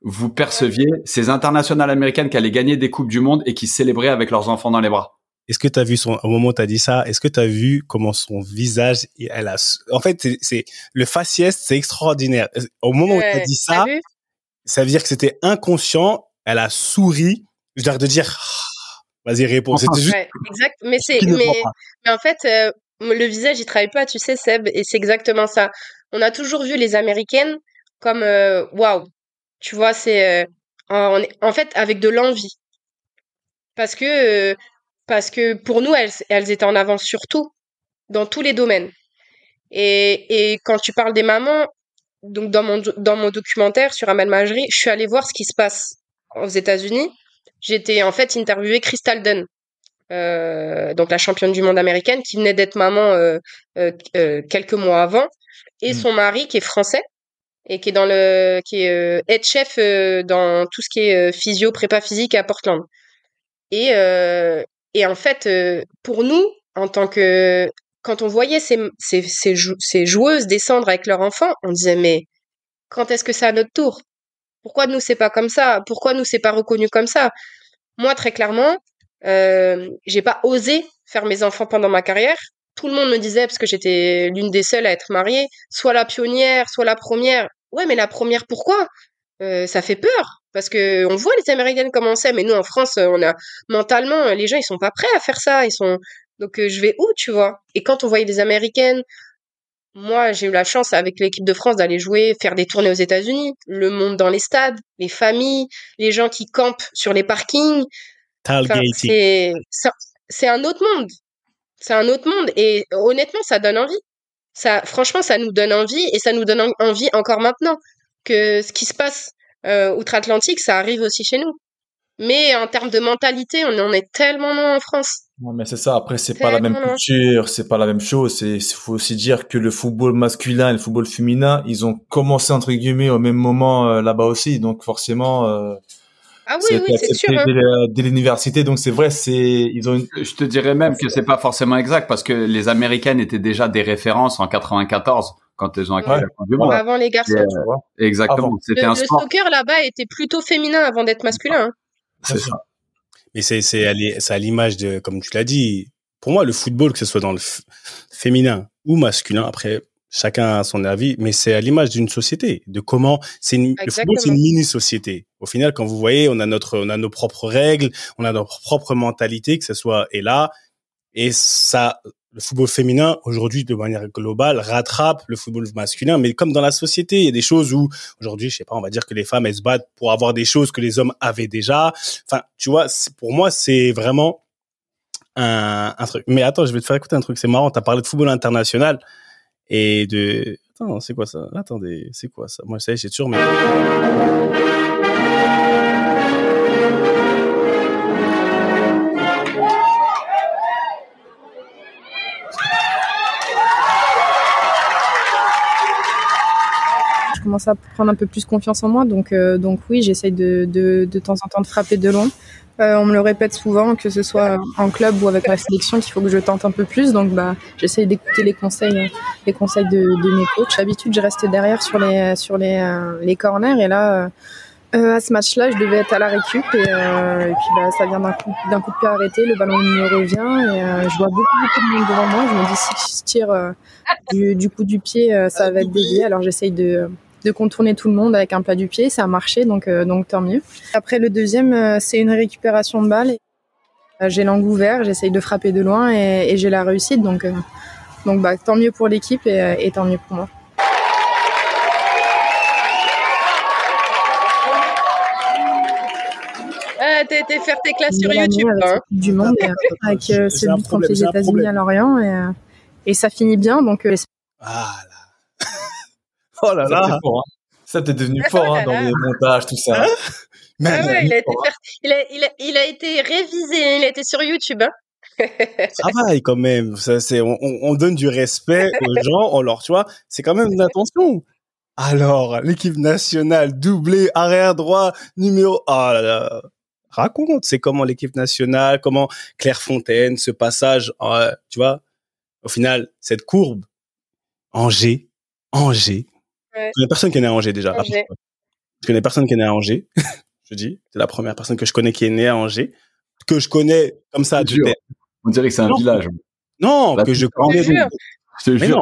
vous perceviez ces internationales américaines qui allaient gagner des coupes du monde et qui célébraient avec leurs enfants dans les bras. Est-ce que tu as vu son au moment où tu as dit ça, est-ce que tu as vu comment son visage elle a en fait c'est le faciès, c'est extraordinaire. Au moment où tu as dit ça, ça veut dire que c'était inconscient, elle a souri, je l'air de dire ah, vas-y réponds, c'était juste exact, mais c'est mais, mais, en fait euh, le visage il travaille pas, tu sais Seb et c'est exactement ça. On a toujours vu les américaines comme euh, waouh, tu vois, c'est euh, en, en, fait avec de l'envie. Parce que euh, parce que pour nous elles, elles étaient en avance sur tout dans tous les domaines. Et, et quand tu parles des mamans, donc dans mon dans mon documentaire sur Amel Majri, je suis allée voir ce qui se passe aux États-Unis. J'étais en fait interviewée Crystal Dunn, euh, donc la championne du monde américaine qui venait d'être maman euh, euh, quelques mois avant, et mmh. son mari qui est français et qui est dans le qui est euh, head chef euh, dans tout ce qui est euh, physio prépa physique à Portland. Et et en fait pour nous en tant que quand on voyait ces, ces, ces, joueuses descendre avec leurs enfants, on disait mais quand est-ce que c'est à notre tour? Pourquoi nous c'est pas comme ça? Pourquoi nous c'est pas reconnu comme ça? Moi très clairement, j'ai pas osé faire mes enfants pendant ma carrière tout le monde me disait, parce que j'étais l'une des seules à être mariée, soit la pionnière, soit la première. Ouais, mais la première, pourquoi? Euh, Ça fait peur. Parce que on voit les Américaines commencer, mais nous en France, on a mentalement, les gens ils sont pas prêts à faire ça. Ils sont donc euh, je vais où, tu vois? Et quand on voyait des Américaines, moi j'ai eu la chance avec l'équipe de France d'aller jouer, faire des tournées aux États-Unis, le monde dans les stades, les familles, les gens qui campent sur les parkings. c'est un autre monde. C'est un autre monde. Et honnêtement, ça donne envie. Ça, franchement, ça nous donne envie et ça nous donne envie encore maintenant que ce qui se passe euh, outre-Atlantique, ça arrive aussi chez nous. Mais en termes de mentalité, on en est tellement loin en France. Non, mais c'est ça. Après, c'est pas la même culture, c'est pas la même chose. C'est, faut aussi dire que le football masculin et le football féminin, ils ont commencé entre guillemets au même moment euh, là-bas aussi. Donc forcément, euh, ah oui, oui, c'est sûr. Hein. Dès, l'université, donc c'est vrai, c'est ils ont. Je te dirais même que c'est pas forcément exact parce que les Américaines étaient déjà des références en 94 quand elles ont acquis la du Monde. Avant les garçons. Euh, exactement. C'était un sport. Le soccer là-bas était plutôt féminin avant d'être masculin. Hein. C'est ça. Mais c'est c'est à l'image de comme tu l'as dit. Pour moi, le football, que ce soit dans le féminin ou masculin, après chacun a son avis, mais c'est à l'image d'une société, de comment c'est une, le football, c'est une mini société. Au final, quand vous voyez, on a notre, on a nos propres règles, on a notre propre mentalité, que ce soit et là, et ça, le football féminin aujourd'hui de manière globale rattrape le football masculin. Mais comme dans la société il y a des choses où aujourd'hui je sais pas on va dire que les femmes elles se battent pour avoir des choses que les hommes avaient déjà. Enfin tu vois pour moi c'est vraiment un, un, truc. Mais attends je vais te faire écouter un truc c'est marrant tu as parlé de football international et de attends c'est quoi ça? Attendez c'est quoi ça? Moi ça j'ai toujours mais je commence à prendre un peu plus confiance en moi. Donc, euh, donc oui, j'essaye de, de, de temps en temps de frapper de long. Euh, on me le répète souvent, que ce soit en club ou avec la sélection, qu'il faut que je tente un peu plus. Donc, bah, j'essaye d'écouter les conseils, les conseils de, de mes coachs. D'habitude, je reste derrière sur les, sur les, euh, les corners. Et là, euh, à ce match-là, je devais être à la récup et, euh, et puis bah, ça vient d'un coup, d'un coup de pied arrêté, le ballon me revient et euh, je vois beaucoup, beaucoup de monde devant moi. Je me dis si je tire du, du, coup du pied, ça va être dévié. Alors j'essaye de, de contourner tout le monde avec un plat du pied. Ça a marché, donc, euh, donc tant mieux. Après, le deuxième, euh, c'est une récupération de balle. Euh, j'ai l'angle ouvert, j'essaye de frapper de loin et, et j'ai la réussite. Donc, donc bah, tant mieux pour l'équipe et, et tant mieux pour moi. T'as été faire tes classes sur YouTube. Avec hein. du monde et, avec ce but contre les États-Unis à Lorient et, et ça finit bien. Donc, ah. Oh là là. Ça, t'es devenu fort hein, dans les montages, tout ça. Mais ah ouais, il, a été faire... il, a, il, a, il a été révisé, il a été sur YouTube. Hein. Travail quand même. Ça, c'est, on, on, donne du respect aux gens. On leur, tu vois, c'est quand même une attention. Alors, l'équipe nationale doublé arrière droit numéro. Oh là là. Raconte, c'est comment l'équipe nationale, comment Claire Fontaine, ce passage, euh, tu vois. Au final, cette courbe, Angers, Angers, Ouais. Je connais personne qui est né à Angers déjà. Angers. Je connais personne qui est né à Angers. je dis, c'est la première personne que je connais qui est née à Angers, que je connais comme ça. Dur. On dirait que c'est un non. village. Non, Là, que je Je connais. te jure. Je te jure.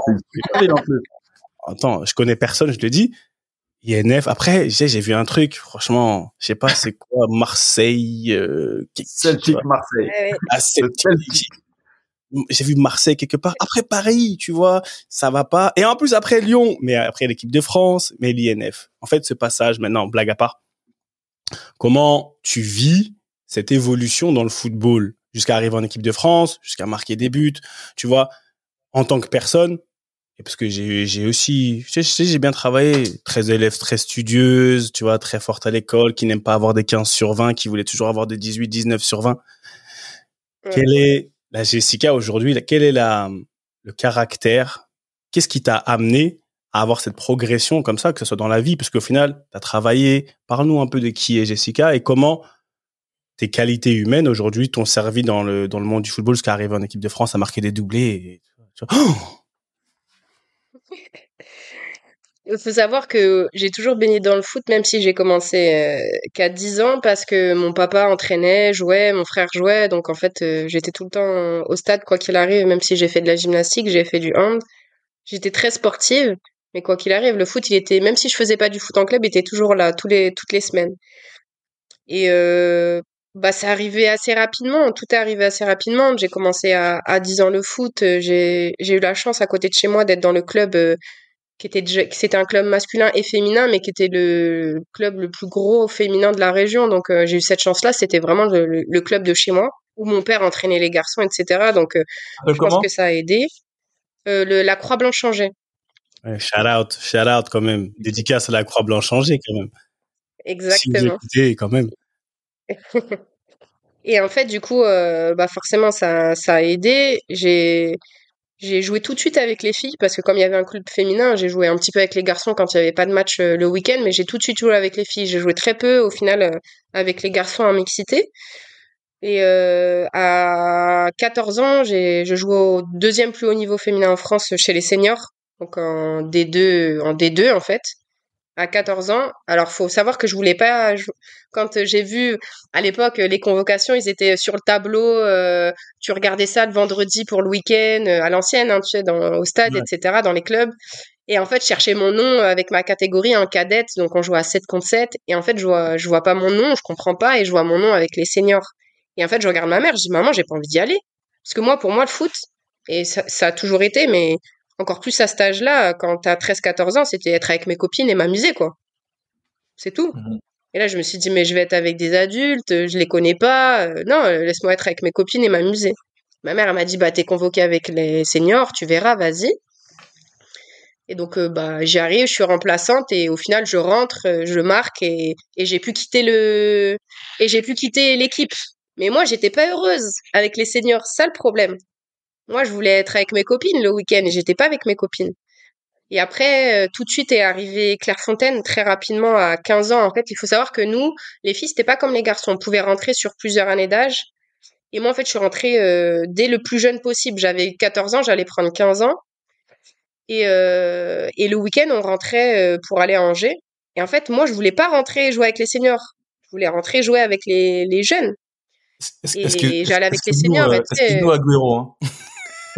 Attends, je connais personne, je te dis. INF. Après, j'ai j'ai vu un truc, franchement, je sais pas, c'est quoi, Marseille, euh, Celtic Marseille. Ah, Celtic. J'ai vu Marseille quelque part. Après Paris, tu vois, ça va pas. Et en plus après Lyon, mais après l'équipe de France, mais l'INF. En fait, ce passage, maintenant, blague à part, comment tu vis cette évolution dans le football? Jusqu'à arriver en équipe de France, jusqu'à marquer des buts, tu vois, en tant que personne. Et parce que j'ai j'ai aussi, je sais, j'ai bien travaillé, très élève, très studieuse, tu vois, très forte à l'école, qui n'aime pas avoir des 15 sur 20, qui voulait toujours avoir des 18, 19 sur 20. Ouais. Quelle est la Jessica aujourd'hui Quel est la, le caractère? Qu'est-ce qui t'a amené à avoir cette progression comme ça, que ce soit dans la vie? Parce qu'au final, tu as travaillé. Parle-nous un peu de qui est Jessica et comment tes qualités humaines aujourd'hui t'ont servi dans le, dans le monde du football jusqu'à arriver en équipe de France à marquer des doublés. Il faut savoir que j'ai toujours baigné dans le foot, même si j'ai commencé euh, qu'à 10 ans, parce que mon papa entraînait, jouait, mon frère jouait. Donc en fait, euh, j'étais tout le temps au stade, quoi qu'il arrive, même si j'ai fait de la gymnastique, j'ai fait du hand. J'étais très sportive, mais quoi qu'il arrive, le foot, il était, même si je faisais pas du foot en club, il était toujours là, toutes les semaines. Et euh, bah, ça arrivait assez rapidement, tout est arrivé assez rapidement. J'ai commencé à, à 10 ans le foot, j'ai eu la chance à côté de chez moi d'être dans le club qui était déjà, c'était un club masculin et féminin, mais qui était le club le plus gros féminin de la région. Donc euh, j'ai eu cette chance-là. C'était vraiment le, club de chez moi où mon père entraînait les garçons, etc. Donc euh, je pense que ça a aidé. Euh, le, la Croix Blanche changeait. Ouais, shout out, shout out quand même. Dédicace à la Croix Blanche changée quand même. Si vous Exactement. écoutez quand même. Et en fait, du coup, bah forcément, ça, ça a aidé. J'ai, j'ai joué tout de suite avec les filles parce que comme il y avait un club féminin, j'ai joué un petit peu avec les garçons quand il y avait pas de match euh, le week-end, mais j'ai tout de suite joué avec les filles. J'ai joué très peu au final euh, avec les garçons en mixité. Et euh, à 14 ans, j'ai, je jouais au deuxième plus haut niveau féminin en France chez les seniors, donc en D2, en D2 en fait, à 14 ans. Alors, faut savoir que je voulais pas. Quand j'ai vu à l'époque les convocations, ils étaient sur le tableau. Euh, tu regardais ça le vendredi pour le week-end euh, à l'ancienne, hein, tu sais, dans, au stade, etc., dans les clubs. Et en fait, je cherchais mon nom avec ma catégorie en cadette, donc on jouait à 7 contre 7. Et en fait, je vois, je vois pas mon nom, je comprends pas, et je vois mon nom avec les seniors. Et en fait, je regarde ma mère, je dis maman, j'ai pas envie d'y aller, parce que moi, pour moi, le foot, et ça, ça a toujours été, mais encore plus à cet âge-là, quand t'as 13-14 ans, c'était être avec mes copines et m'amuser, quoi. C'est tout. Mmh et là, je me suis dit, mais je vais être avec des adultes, je les connais pas. Euh, non, euh, laisse-moi être avec mes copines et m'amuser. Ma mère, elle m'a dit, bah, t'es convoqué avec les seniors, tu verras, vas-y. Et donc, euh, bah, j'y arrive, je suis remplaçante et au final, je rentre, je marque et, et j'ai pu quitter le, et j'ai pu quitter l'équipe. Mais moi, j'étais pas heureuse avec les seniors, ça le problème. Moi, je voulais être avec mes copines le week-end et j'étais pas avec mes copines. Et après, euh, tout de suite est arrivé Clairefontaine très rapidement à 15 ans. En fait, il faut savoir que nous, les filles, c'était pas comme les garçons. On pouvait rentrer sur plusieurs années d'âge. Et moi, en fait, je suis rentrée euh, dès le plus jeune possible. J'avais 14 ans, j'allais prendre 15 ans. Et, euh, et le week-end, on rentrait pour aller à Angers. Et en fait, moi, je voulais pas rentrer jouer avec les seniors. Je voulais rentrer jouer avec les, les jeunes. et j'allais avec les seniors. Est-ce nous, Agüero, hein?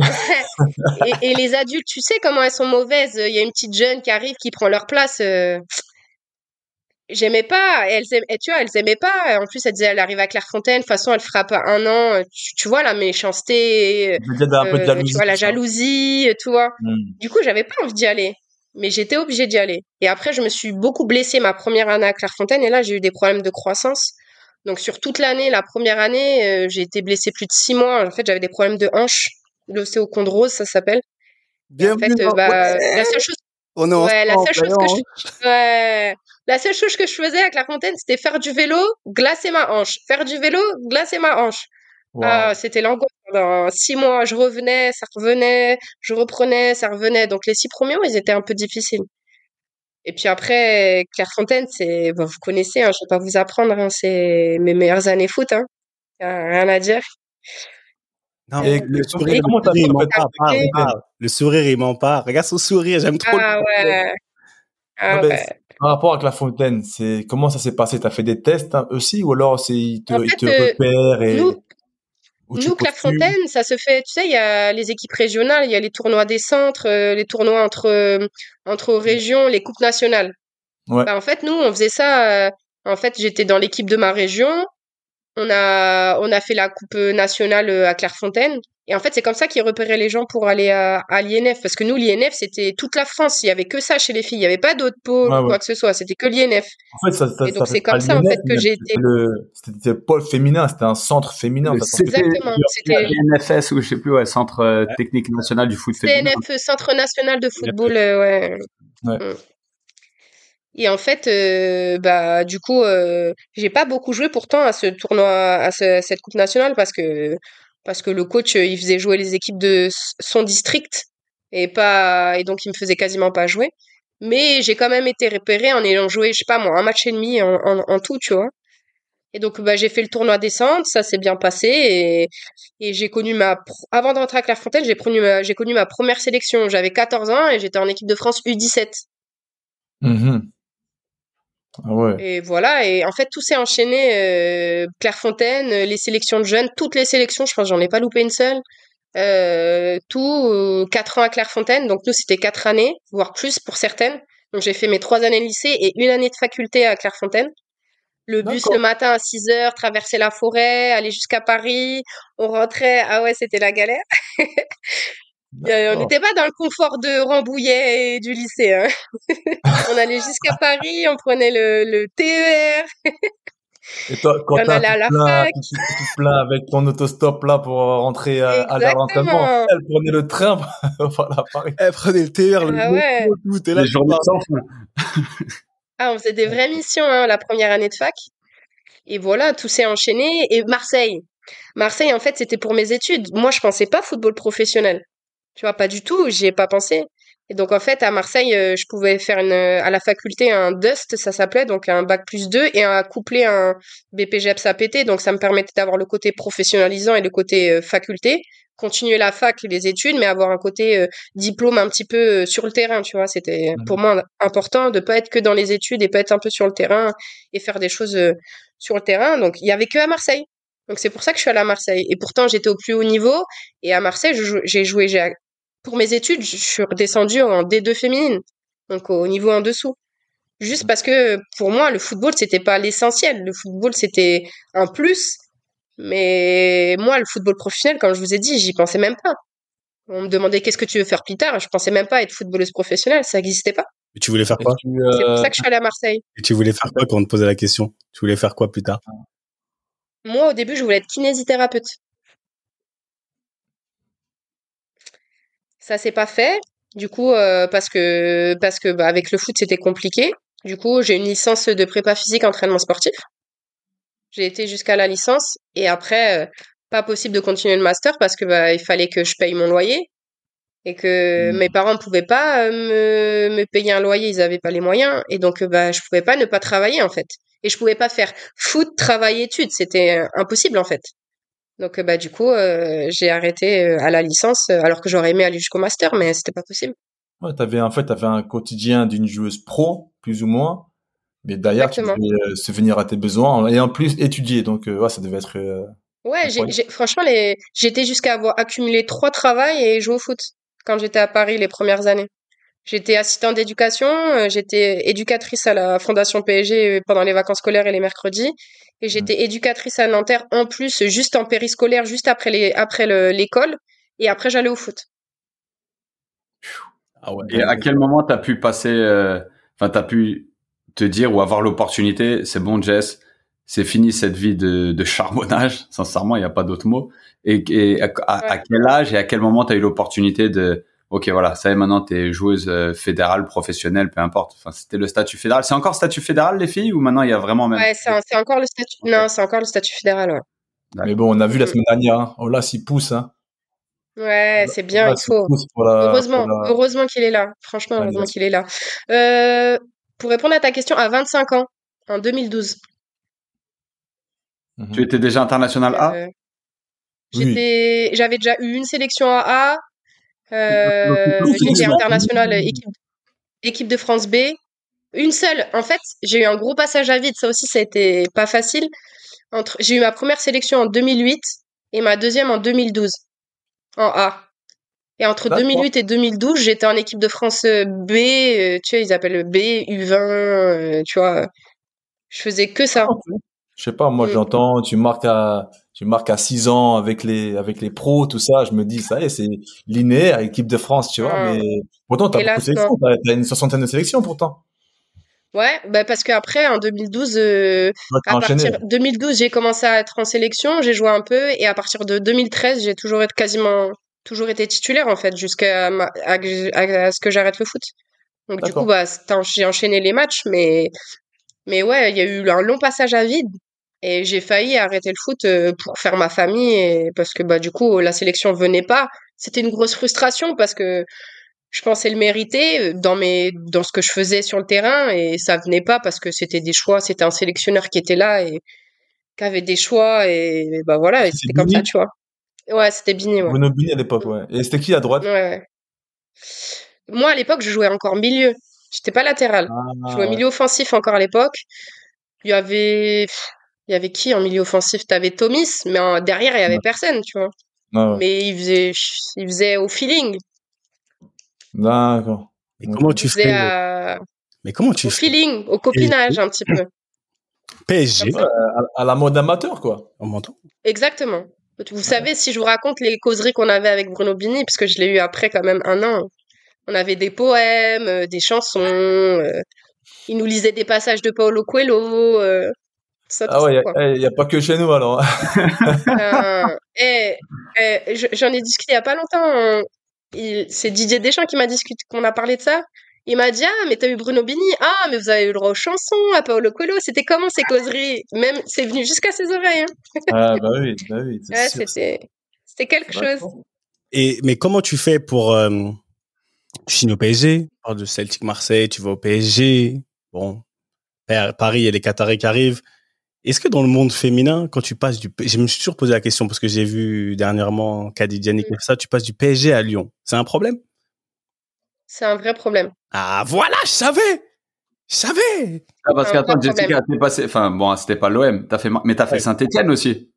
et, et, les adultes, tu sais comment elles sont mauvaises. Il y a une petite jeune qui arrive, qui prend leur place. Euh, j'aimais pas. Elles tu vois, elles aimaient pas. En plus, elle disait, elle arrive à Clairefontaine. De toute façon, elle fera pas un an. Tu, vois la méchanceté, un peu de jalousie, tu vois la jalousie, tu vois. Hmm. Du coup, j'avais pas envie d'y aller, mais j'étais obligée d'y aller. Et après, je me suis beaucoup blessée ma première année à Clairefontaine, et là, j'ai eu des problèmes de croissance. Donc sur toute l'année, la première année, euh, j'ai été blessée plus de six mois. En fait, j'avais des problèmes de hanche l'ostéochondrose, ça s'appelle. Bien en fait, bah, la seule chose on est ouais, la seule chose que je... ouais. la seule chose que je faisais avec la fontaine, c'était faire du vélo, glacer ma hanche. Faire du vélo, glacer ma hanche. Ah, c'était l'angoisse. Pendant six mois, je revenais, ça revenait, je reprenais, ça revenait. Donc les six premiers mois, ils étaient un peu difficiles. Et puis après, Clairefontaine, c'est, vous connaissez, hein, je vais pas vous apprendre, hein, c'est mes meilleures années foot, hein. rien à dire. Non, le, sourire, il ment pas. Le sourire, il ment pas. Regarde son sourire, j'aime trop. Ah ouais. Ah ouais. Par rapport à la fontaine, c'est comment ça s'est passé? T'as fait des tests hein, aussi ou alors c'est ils te, te euh, repèrent et nous, nous Clairefontaine, ça se fait. Tu sais, il y a les équipes régionales, il y a les tournois des centres, euh, les tournois entre euh, entre régions, les coupes nationales. Ouais. Bah, en fait, nous, on faisait ça. en fait, j'étais dans l'équipe de ma région. On a, on a fait la coupe nationale euh, à Clairefontaine. Et en fait, c'est comme ça qu'ils repéraient les gens pour aller à, à l'INF. Parce que nous, l'INF, c'était toute la France. Il y avait que ça chez les filles. Il n'y avait pas d'autres pôles ou quoi que ce soit. C'était que l'INF. En fait, ça, ça, et donc, c'est comme ça, en fait, que j'ai été. C'était le pôle féminin. C'était un centre féminin. Exactement. C'était l'INFS ou je sais plus, ouais, Centre euh, technique national du foot féminin. CNF, Centre national de football, euh, ouais. ouais. Mm. Et en fait, euh, bah du coup, euh, j'ai pas beaucoup joué pourtant à ce tournoi, à cette coupe nationale parce que parce que le coach il faisait jouer les équipes de son district et pas et donc il me faisait quasiment pas jouer. Mais j'ai quand même été repéré en ayant joué, je sais pas moi, un match et demi en, tout, tu vois. Et donc bah j'ai fait le tournoi descente, ça s'est bien passé et, et j'ai connu ma avant d'entrer à Clairefontaine, j'ai connu ma, connu ma première sélection. J'avais 14 ans et j'étais en équipe de France U17. Mmh ah et voilà, et en fait, tout s'est enchaîné. Euh, Clairefontaine, les sélections de jeunes, toutes les sélections, je pense j'en ai pas loupé une seule. Euh, tout, euh, quatre ans à Clairefontaine, donc nous c'était quatre années, voire plus pour certaines. Donc j'ai fait mes trois années de lycée et une année de faculté à Clairefontaine. Le bus le matin à 6 heures, traverser la forêt, aller jusqu'à Paris. On rentrait, ah ouais, c'était la galère. on n'était pas dans le confort de Rambouillet et du lycée. Hein. on allait jusqu'à Paris, on prenait le, le TER. Et toi, quand on allait à la plein, fac. Tout, plein avec ton autostop là pour rentrer à, à la rentrement, elle prenait le train voilà, Paris. Elle prenait le TER, le ah ouais. tout, là, Les journées Ah, on faisait des vraies missions hein, la première année de fac. Et voilà, tout s'est enchaîné. Et Marseille. Marseille, en fait, c'était pour mes études. Moi, je pensais pas football professionnel. Tu vois, pas du tout, j'y ai pas pensé. Et donc, en fait, à Marseille, euh, je pouvais faire une, à la faculté un DUST, ça s'appelait, donc un bac plus 2, et un coupler un BPGEPS APT. Donc, ça me permettait d'avoir le côté professionnalisant et le côté euh, faculté. continuer la fac, les études, mais avoir un côté euh, diplôme un petit peu sur le terrain, tu vois. C'était pour moi important de pas être que dans les études et pas être un peu sur le terrain et faire des choses sur le terrain. Donc, il y avait que à Marseille. Donc, c'est pour ça que je suis allée à Marseille. Et pourtant, j'étais au plus haut niveau. Et à Marseille, j'ai joué, j'ai pour mes études, je suis redescendue en D2 féminine. Donc, au niveau en dessous. Juste parce que pour moi, le football, c'était pas l'essentiel. Le football, c'était un plus. Mais moi, le football professionnel, comme je vous ai dit, j'y pensais même pas. On me demandait qu'est-ce que tu veux faire plus tard? Je pensais même pas à être footballeuse professionnelle. Ça n'existait pas. Et tu voulais faire quoi? C'est pour ça que je suis allée à Marseille. Et tu voulais faire quoi quand on te posait la question? Tu voulais faire quoi plus tard? Moi, au début, je voulais être kinésithérapeute. Ça s'est pas fait. Du coup, euh, parce que parce que bah, avec le foot, c'était compliqué. Du coup, j'ai une licence de prépa physique entraînement sportif. J'ai été jusqu'à la licence et après, euh, pas possible de continuer le master parce que bah, il fallait que je paye mon loyer et que mmh. mes parents ne pouvaient pas euh, me, me, payer un loyer, ils n'avaient pas les moyens et donc bah je pouvais pas ne pas travailler en fait et je pouvais pas faire foot, travail, études, c'était euh, impossible en fait. Donc bah du coup j'ai arrêté à la licence alors que j'aurais aimé aller jusqu'au master mais c'était pas possible. Ouais, t'avais en fait avais un quotidien d'une joueuse pro plus ou moins, mais d'ailleurs tu devais euh, se venir à tes besoins et en plus étudier donc euh, ouais, ça devait être. Euh, ouais, j'ai, franchement les j'étais jusqu'à avoir accumulé trois travails et jouer au foot quand j'étais à Paris les premières années. J'étais assistante d'éducation, j'étais éducatrice à la Fondation PSG pendant les vacances scolaires et les mercredis, et mmh. j'étais éducatrice à Nanterre en plus, juste en périscolaire, juste après les après l'école, et après j'allais au foot. Ah ouais. Et à quel moment t'as pu passer, euh, enfin t'as pu te dire ou avoir l'opportunité, c'est bon Jess, c'est fini cette vie de, de charbonnage, sincèrement il n'y a pas d'autre mot. Et, et à, à, quel âge et à quel moment t'as eu l'opportunité de, ok voilà, ça y est maintenant t'es joueuse euh, fédérale, professionnelle, peu importe. Enfin c'était le statut fédéral. C'est encore statut fédéral les filles ou maintenant il y a vraiment même. Ouais c'est encore le statut. Non c'est encore le statut fédéral. Ouais. Mais bon on a vu la semaine dernière, hein. oh là s'il pousse hein. Ouais, c'est bien, il faut. heureusement, heureusement qu'il est là. Franchement, heureusement qu'il est là. Euh, pour répondre à ta question, à 25 ans, en 2012. Mhm. Tu étais déjà international A? Euh, J'étais, j'avais déjà eu une sélection à A. Euh, j'étais international équipe, équipe de France B. Une seule. En fait, j'ai eu un gros passage à vide. Ça aussi, ça a été pas facile. Entre, j'ai eu ma première sélection en 2008 et ma deuxième en 2012 en A. Et entre 2008 et 2012, j'étais en équipe de France euh, B, euh, tu vois, ils appellent B, U20, euh, tu vois. Je faisais que ça. Je sais pas, moi mm. j'entends, tu marques à tu marques à 6 ans avec les avec les pros, tout ça, je me dis ça y est, c'est linéaire, équipe de France, tu vois, ah. mais pourtant t'as beaucoup de sélections, t'as une soixantaine de sélections pourtant. Ouais, bah parce qu'après en 2012, à partir 2012 j'ai commencé à être en sélection, j'ai joué un peu et à partir de 2013 j'ai toujours été quasiment toujours été titulaire en fait jusqu'à à, ce que j'arrête le foot. Donc du coup bah j'ai enchaîné les matchs, mais mais ouais il y a eu un long passage à vide et j'ai failli arrêter le foot pour faire ma famille et parce que bah du coup la sélection venait pas. C'était une grosse frustration parce que je pensais le mériter euh, dans mes dans ce que je faisais sur le terrain et ça venait pas parce que c'était des choix. C'était un sélectionneur qui était là et qui avait des choix et, bah voilà c'était comme ça tu vois. Ouais c'était Bini ouais. Bruno Bini à l'époque ouais. Et c'était qui à droite? Ouais, moi à l'époque je jouais encore milieu. J'étais pas latéral. Je jouais ah. milieu offensif encore à l'époque. Il y avait il y avait qui en milieu offensif? T'avais Thomas mais derrière il y avait personne tu vois ah mais il faisait il faisait au feeling D'accord. Et comment tu fais? Mais comment tu au feeling, au copinage un petit peu. PSG. À, la mode amateur, quoi. On m'entend Exactement. Vous savez, si je vous raconte les causeries qu'on avait avec Bruno Bini, puisque je l'ai eu après quand même un an, on avait des poèmes, euh, des chansons, euh, il nous lisait des passages de Paolo Coelho. Euh, ah ouais, il n'y a, pas que chez nous alors. et, j'en ai discuté il n'y a pas longtemps c'est Didier Deschamps qui m'a discuté, qu'on a parlé de ça. Il m'a dit ah mais t'as eu Bruno Bini. Ah mais vous avez eu le droit aux chansons à Paolo Coelho. C'était comment ces causeries? Même c'est venu jusqu'à ses oreilles hein. ah bah oui bah oui ouais, c'était quelque chose. Et mais comment tu fais pour euh, tu signes au PSG tu de Celtic Marseille tu vas au PSG bon Paris il y a les Qataris qui arrivent Est-ce que dans le monde féminin, quand tu passes du, je me suis toujours posé la question parce que j'ai vu dernièrement Kadi Dianik Mm. ça, tu passes du PSG à Lyon. C'est un problème? C'est un vrai problème. Ah voilà, je savais, je savais. Ah, parce qu'attends. Jessica, t'es passé, enfin, bon, c'était pas l'OM, t'as fait, mais t'as fait Ouais. Saint-Etienne aussi.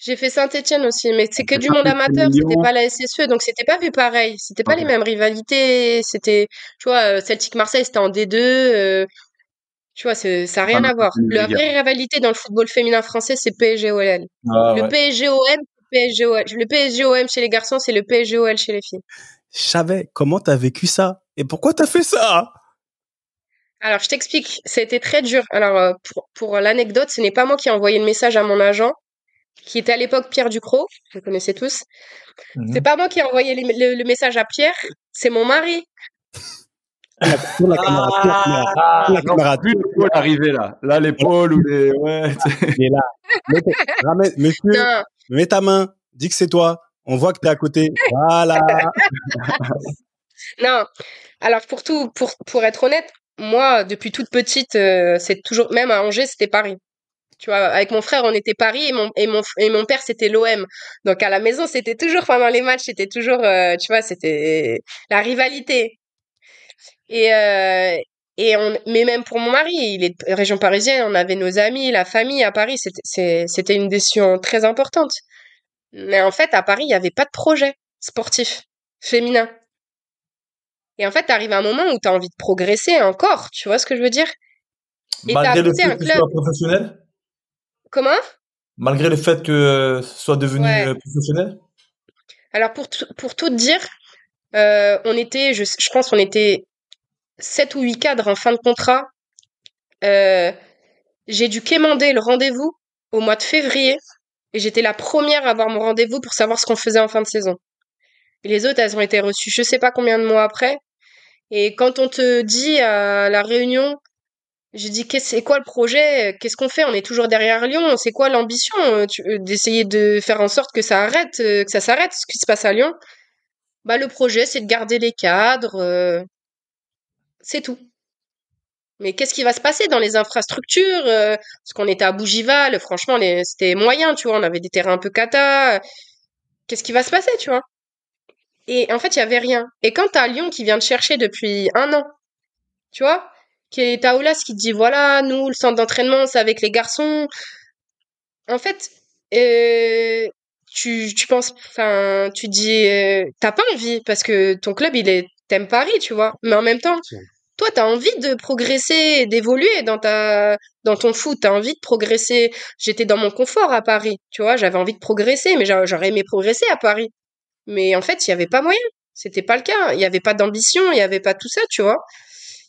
J'ai fait Saint-Étienne aussi, mais c'est que du monde Saint-Étienne, amateur, c'était pas la SSE, donc c'était pas vu pareil. C'était pas les mêmes rivalités. C'était, tu vois, euh, Celtic Marseille, c'était en D2. euh, tu vois, ça a rien Ah, à voir. La vraie rivalité dans le football féminin français, c'est PSG-OL. Ah, le ouais. PSG-OM, PSG-OL. Le PSG-OM chez les garçons, c'est le PSG-OL chez les filles. Je savais. Comment t'as vécu ça? Et pourquoi t'as fait ça? Alors, je t'explique. C'était très dur. Alors, euh, pour, pour l'anecdote, ce n'est pas moi qui ai envoyé le message à mon agent, qui était à l'époque Pierre Ducrot. Vous connaissez tous. Mhm. C'est pas moi qui ai envoyé le, le- le message à Pierre, c'est mon mari. Pour la caméra, pour la caméra, pour la caméra, l'épaule là. Là, l'épaule ou les, ouais. il est là. Mets ramène- monsieur, mets ta main, dis que c'est toi. On voit que t'es à côté. Voilà. non. Alors pour tout, pour pour être honnête, moi depuis toute petite, euh, c'est toujours même à Angers, c'était Paris. Tu vois, avec mon frère, on était Paris et mon et mon et mon père c'était l'OM. Donc à la maison, c'était toujours pendant les matchs, c'était toujours, euh, tu vois, c'était la rivalité. Et euh, et on, mais même pour mon mari, il est de région parisienne, on avait nos amis, la famille à Paris, c'était une décision très importante. Mais en fait, à Paris, il n'y avait pas de projet sportif féminin. Et en fait, t'arrives à un moment où t'as envie de progresser encore, tu vois ce que je veux dire? Et Malgré le fait un que tu club. professionnel? Comment? Malgré le fait que ce soit devenu Ouais. euh, professionnel? Alors pour tout, pour tout dire, euh, on était, je, je pense, on était sept ou huit cadres en fin de contrat. Euh, j'ai dû quémander le rendez-vous au mois de février et j'étais la première à avoir mon rendez-vous pour savoir ce qu'on faisait en fin de saison. Les autres, elles ont été reçues je sais pas combien de mois après. Et quand on te dit à la réunion, j'ai dit c'est quoi le projet? Qu'est-ce qu'on fait? On est toujours derrière Lyon. C'est quoi l'ambition? Euh, d'essayer de faire en sorte que ça arrête, euh, que ça s'arrête ce qui se passe à Lyon Bah le projet c'est de garder les cadres, c'est tout. Mais qu'est-ce qui va se passer dans les infrastructures euh, Parce qu'on était à Bougival, franchement c'était moyen, tu vois. On avait des terrains un peu cata. Qu'est-ce qui va se passer, tu vois? Et en fait il y avait rien. Et quand t'as Lyon qui vient te chercher depuis un an, tu vois qui est à Aulas qui te dit voilà nous le centre d'entraînement c'est avec les garçons en fait euh, tu tu penses enfin tu dis euh, t'as pas envie parce que ton club il est t'aimes Paris tu vois mais en même temps toi t'as envie de progresser d'évoluer dans ta dans ton foot. T'as envie de progresser. J'étais dans mon confort à Paris tu vois. J'avais envie de progresser mais j'a- j'aurais aimé progresser à Paris. Mais en fait il y avait pas moyen. C'était pas le cas. Il y avait pas d'ambition il y avait pas tout ça tu vois.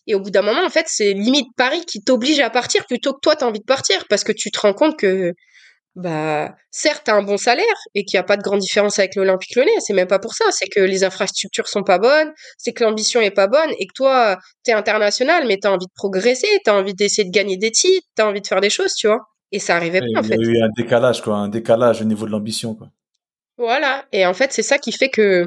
Et au bout d'un moment, en fait, c'est limite Paris qui t'oblige à partir plutôt que toi, t'as envie de partir. Parce que tu te rends compte que, bah, certes, t'as un bon salaire et qu'il n'y a pas de grande différence avec l'Olympique Lyonnais. C'est même pas pour ça. C'est que les infrastructures sont pas bonnes, c'est que l'ambition est pas bonne et que toi, t'es international, mais t'as envie de progresser, t'as envie d'essayer de gagner des titres, t'as envie de faire des choses, tu vois. Et ça arrivait Il pas, en y fait. a eu un décalage, quoi, un décalage au niveau de l'ambition, quoi. Voilà. Et en fait, c'est ça qui fait que,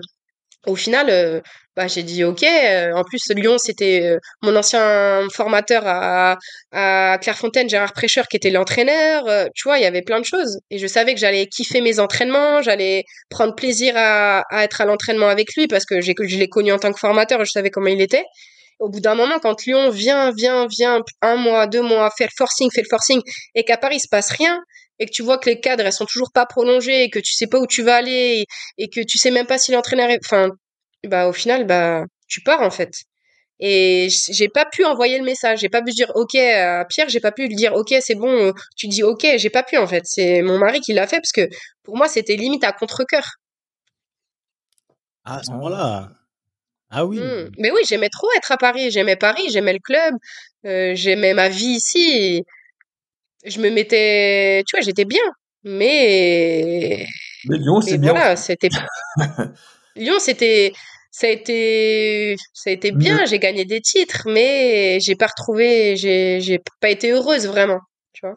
au final, euh, bah, j'ai dit OK. euh, en plus, Lyon, c'était euh, mon ancien formateur à, à Clairefontaine, Gérard Prêcheur, qui était l'entraîneur. euh, tu vois, il y avait plein de choses. Et je savais que j'allais kiffer mes entraînements, j'allais prendre plaisir à, à être à l'entraînement avec lui parce que j'ai, je l'ai connu en tant que formateur, je savais comment il était. Au bout d'un moment, quand Lyon vient, vient, vient, un mois, deux mois, fait le forcing, fait le forcing, et qu'à Paris, il se passe rien, et que tu vois que les cadres, elles sont toujours pas prolongées, et que tu sais pas où tu vas aller, et, et que tu sais même pas si l'entraîneur est, enfin, bah, au final, bah, tu pars, en fait. Et j'ai pas pu envoyer le message, j'ai pas pu dire OK à Pierre, j'ai pas pu lui dire OK, c'est bon, euh, tu dis OK, j'ai pas pu, en fait. C'est mon mari qui l'a fait, parce que pour moi, c'était limite à contre-cœur. Ah, à ce moment-là. Ah oui. Hmm. Mais oui, j'aimais trop être à Paris. J'aimais Paris, j'aimais le club, euh, j'aimais ma vie ici. Je me mettais, tu vois, j'étais bien. Mais, Mais Lyon, c'est bien. voilà, c'était Lyon, c'était, ça a été, ça a été bien. J'ai gagné des titres, mais j'ai pas retrouvé, j'ai, j'ai pas été heureuse vraiment. Tu vois.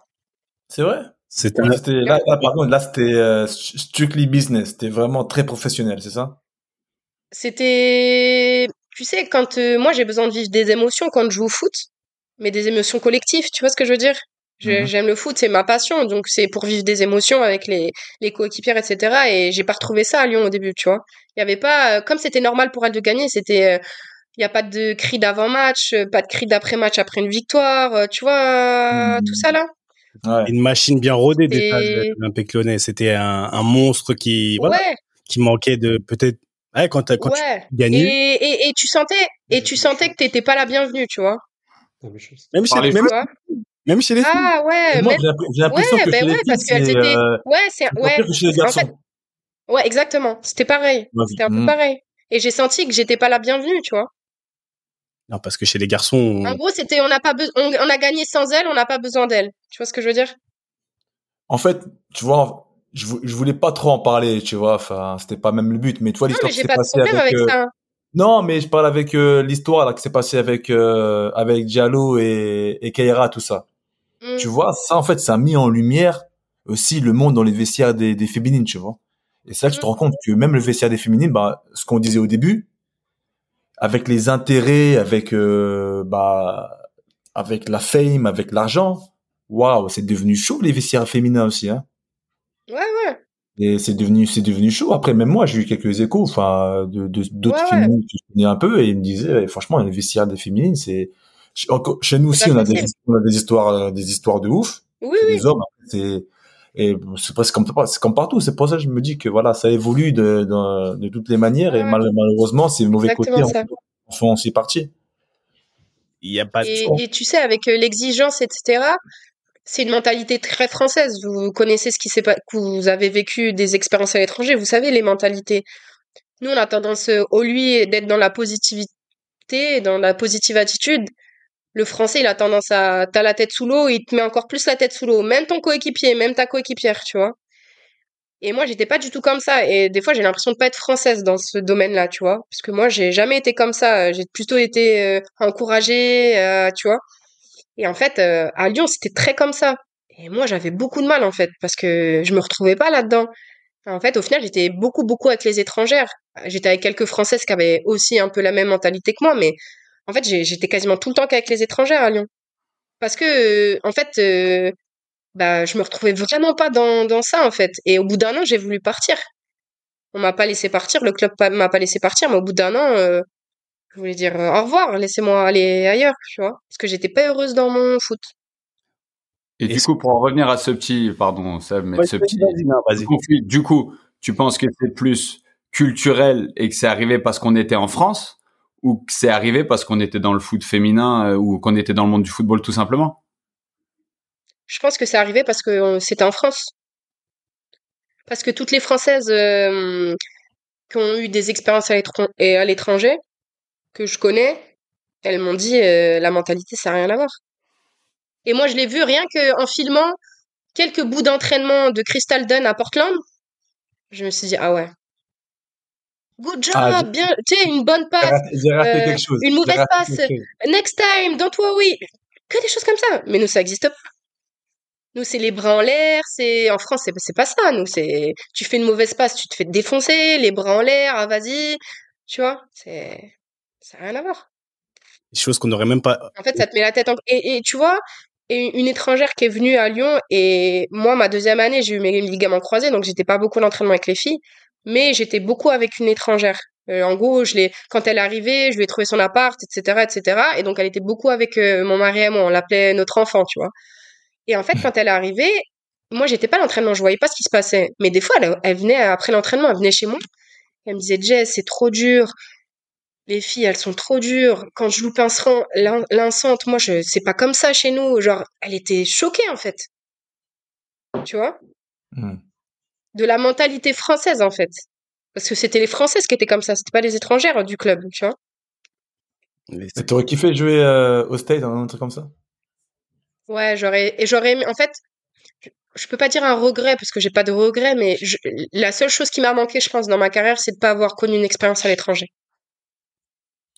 C'est vrai? C'était Ouais, c'était- là, là, par contre, là, c'était euh, strictly business. C'était vraiment très professionnel, c'est ça? C'était, tu sais, quand euh, moi j'ai besoin de vivre des émotions quand je joue au foot, mais des émotions collectives. Tu vois ce que je veux dire? Je- J'aime le foot, c'est ma passion, donc c'est pour vivre des émotions avec les, les coéquipières, etc. Et j'ai pas retrouvé ça à Lyon au début, tu vois. Il y avait pas, euh, comme c'était normal pour elle de gagner, c'était, euh, il y a pas de cri d'avant-match, euh, pas de cri d'après-match après une victoire, euh, tu vois, euh, tout ça là. Ouais. Une machine bien rodée des Et- l'Olympique Lyonnais. C'était un, un monstre qui, voilà, Ouais, qui manquait de peut-être. Ouais, quand, t'as- quand tu ouais. gagnes, Et, et, et tu sentais, et tu sentais que t'étais pas la bienvenue, tu vois. même les même, Tu vois. Même chez les filles. Ah ouais, moi, même- j'ai l'impression- ouais, que ben chez les ouais, filles, parce qu'elles c'est, étaient, euh, ouais, c'est, ouais. pire que chez les En garçons. fait, ouais, exactement. C'était pareil. Ouais. C'était un peu Mm. pareil. Et j'ai senti que j'étais pas la bienvenue, tu vois. Non, parce que chez les garçons, on- En gros, c'était on n'a pas besoin, on, on a gagné sans elle, on n'a pas besoin d'elle. Tu vois ce que je veux dire? En fait, tu vois, je, je voulais pas trop en parler, tu vois. Enfin, c'était pas même le but. Mais tu vois l'histoire qui s'est passée avec. avec euh, ça. Non, mais je parle avec euh, l'histoire là qui s'est passée avec euh, avec Diallo et, et Keira, tout ça. Mm. Tu vois, ça en fait, ça a mis en lumière aussi le monde dans les vestiaires des, des féminines, tu vois. Et c'est là que tu te Mm. rends compte que même le vestiaire des féminines, bah, ce qu'on disait au début, avec les intérêts, avec euh, bah, avec la fame, avec l'argent, waouh, c'est devenu chaud les vestiaires féminins aussi, hein. Ouais, ouais. Et c'est devenu, c'est devenu chaud. Après, même moi, j'ai eu quelques échos, enfin, de, de- d'autres Ouais, ouais. féminines que je connais un peu, et ils me disaient, eh, franchement, les vestiaires des féminines, c'est, chez- nous C'est aussi, on a des, facile. on a des histoires, euh, des histoires de ouf. Oui, Chez oui. les hommes, c'est, et c'est presque comme, c'est comme partout. C'est pour ça que je me dis que voilà, ça évolue de, de, de toutes les manières, et mal- malheureusement, ces mauvais Exactement côtés ça. en, font aussi partie. il y a pas de Et, choix. et tu sais, avec euh, l'exigence, etc., c'est une mentalité très française. Vous connaissez ce qui s'est pas, que vous avez vécu des expériences à l'étranger, vous savez les mentalités. Nous, on a tendance, euh, au lieu d'être dans la positivité, dans la positive attitude, le français, il a tendance à, t'as la tête sous l'eau, il te met encore plus la tête sous l'eau. Même ton coéquipier, même ta coéquipière, tu vois. Et moi, j'étais pas du tout comme ça. Et des fois, j'ai l'impression de pas être française dans ce domaine-là, tu vois. Parce que moi, j'ai jamais été comme ça. J'ai plutôt été euh, encouragée, euh, tu vois. Et en fait, euh, à Lyon, c'était très comme ça. Et moi, j'avais beaucoup de mal, en fait, parce que je me retrouvais pas là-dedans. En fait, au final, j'étais beaucoup, beaucoup avec les étrangères. J'étais avec quelques Françaises qui avaient aussi un peu la même mentalité que moi, mais en fait, j'étais quasiment tout le temps qu'avec les étrangères à Lyon. Parce que, en fait, euh, bah, je me retrouvais vraiment pas dans, dans ça, en fait. Et au bout d'un an, j'ai voulu partir. On m'a pas laissé partir, le club m'a pas laissé partir, mais au bout d'un an, euh, je voulais dire euh, au revoir, laissez-moi aller ailleurs, tu vois. Parce que j'étais pas heureuse dans mon foot. Et du coup, pour en revenir à ce petit, pardon, Seb, mais ce petit non, conflit, du coup, tu penses que c'est plus culturel et que c'est arrivé parce qu'on était en France ou que c'est arrivé parce qu'on était dans le foot féminin euh, ou qu'on était dans le monde du football tout simplement? Je pense que c'est arrivé parce que c'était en France. Parce que toutes les Françaises euh, qui ont eu des expériences à l'étranger, que je connais, elles m'ont dit euh, la mentalité, ça n'a rien à voir. Et moi, je l'ai vu rien qu'en filmant quelques bouts d'entraînement de Crystal Dunn à Portland. Je me suis dit, ah ouais. Good job, Ah, bien, tu sais, une bonne passe, raté, j'ai raté euh, quelque chose. une mauvaise passe, next time, don't worry. Que des choses comme ça. Mais nous, ça n'existe pas. Nous, c'est les bras en l'air, c'est, en France, c'est, c'est pas ça. Nous, c'est, tu fais une mauvaise passe, tu te fais défoncer, les bras en l'air, ah, vas-y. Tu vois, c'est, ça n'a rien à voir. Des choses qu'on n'aurait même pas. En fait, ça te met la tête en... Et, et tu vois, et une étrangère qui est venue à Lyon, et moi, ma deuxième année, j'ai eu mes ligaments croisés, donc j'étais pas beaucoup d'entraînement avec les filles, mais j'étais beaucoup avec une étrangère. Euh, en gros, je l'ai, quand elle est arrivée, je lui ai trouvé son appart, etc., etc., et donc elle était beaucoup avec euh, mon mari et moi, on l'appelait notre enfant, tu vois. Et en fait, quand elle est arrivée, moi, j'étais pas à l'entraînement, je voyais pas ce qui se passait. Mais des fois, elle, elle venait après l'entraînement, elle venait chez moi, elle me disait, Jess, c'est trop dur, les filles, elles sont trop dures. Quand je loupe un l'in- l'incente, moi, je, c'est pas comme ça chez nous. Genre, elle était choquée, en fait. Tu vois? Hmm. De la mentalité française, en fait. Parce que c'était les Françaises qui étaient comme ça, c'était pas les étrangères du club, tu vois? T'aurais kiffé jouer euh, au State, un truc comme ça? Ouais, j'aurais, et j'aurais aimé, en fait, je- peux pas dire un regret, parce que j'ai pas de regret, mais je- la seule chose qui m'a manqué, je pense, dans ma carrière, c'est de pas avoir connu une expérience à l'étranger.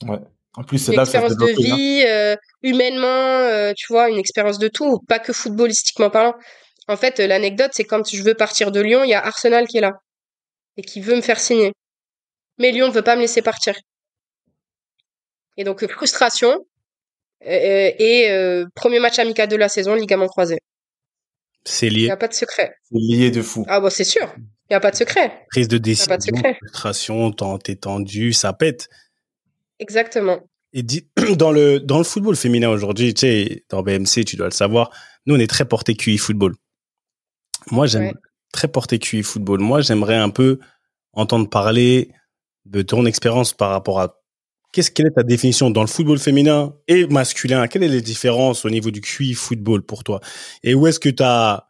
Ouais. En plus, c'est Une là que ça se expérience de hein. vie, euh, humainement, euh, tu vois, une expérience de tout, pas que footballistiquement parlant. En fait, euh, l'anecdote, c'est quand je veux partir de Lyon, il y a Arsenal qui est là et qui veut me faire signer. Mais Lyon veut pas me laisser partir. Et donc, euh, frustration. euh, et euh, premier match amical de la saison, ligament croisé. C'est Il lié. n'y a pas de secret. C'est lié de fou. Ah bon, c'est sûr. Il n'y a pas de secret. Prise de pas de décision, secret. frustration, t'es tendu, ça pète. Exactement. Et dit, dans le, dans le football féminin aujourd'hui, tu sais, dans BMC, tu dois le savoir, nous, on est très porté QI football. Moi, j'aime Ouais. très porté QI football. Moi, j'aimerais un peu entendre parler de ton expérience par rapport à qu'est-ce quelle est ta définition dans le football féminin et masculin? Quelles sont les différences au niveau du QI football pour toi? Et où est-ce que tu as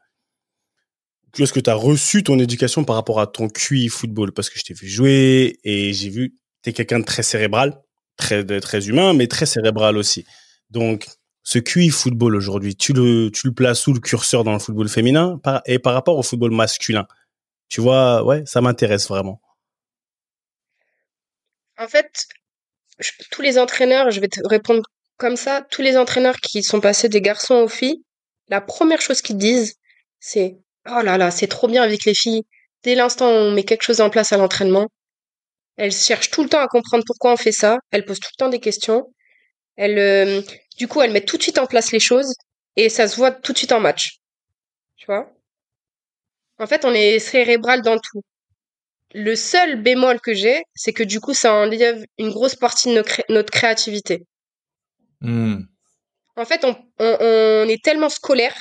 où est-ce que tu as reçu ton éducation par rapport à ton QI football? Parce que je t'ai vu jouer et j'ai vu tu es quelqu'un de très cérébral, très très humain, mais très cérébral aussi. Donc ce QI football aujourd'hui, tu le tu le places sous le curseur dans le football féminin et par rapport au football masculin? Tu vois, ouais, ça m'intéresse vraiment. En fait, je- tous les entraîneurs, je vais te répondre comme ça, tous les entraîneurs qui sont passés des garçons aux filles, la première chose qu'ils disent, c'est Oh là là, c'est trop bien avec les filles. Dès l'instant où on met quelque chose en place à l'entraînement, elles cherchent tout le temps à comprendre pourquoi on fait ça, elles posent tout le temps des questions, elles, euh, du coup, elles mettent tout de suite en place les choses et ça se voit tout de suite en match. Tu vois? En fait, on est cérébral dans tout. Le seul bémol que j'ai, c'est que du coup, ça enlève une grosse partie de cré- notre créativité. Hmm. En fait, on, on, on est tellement scolaire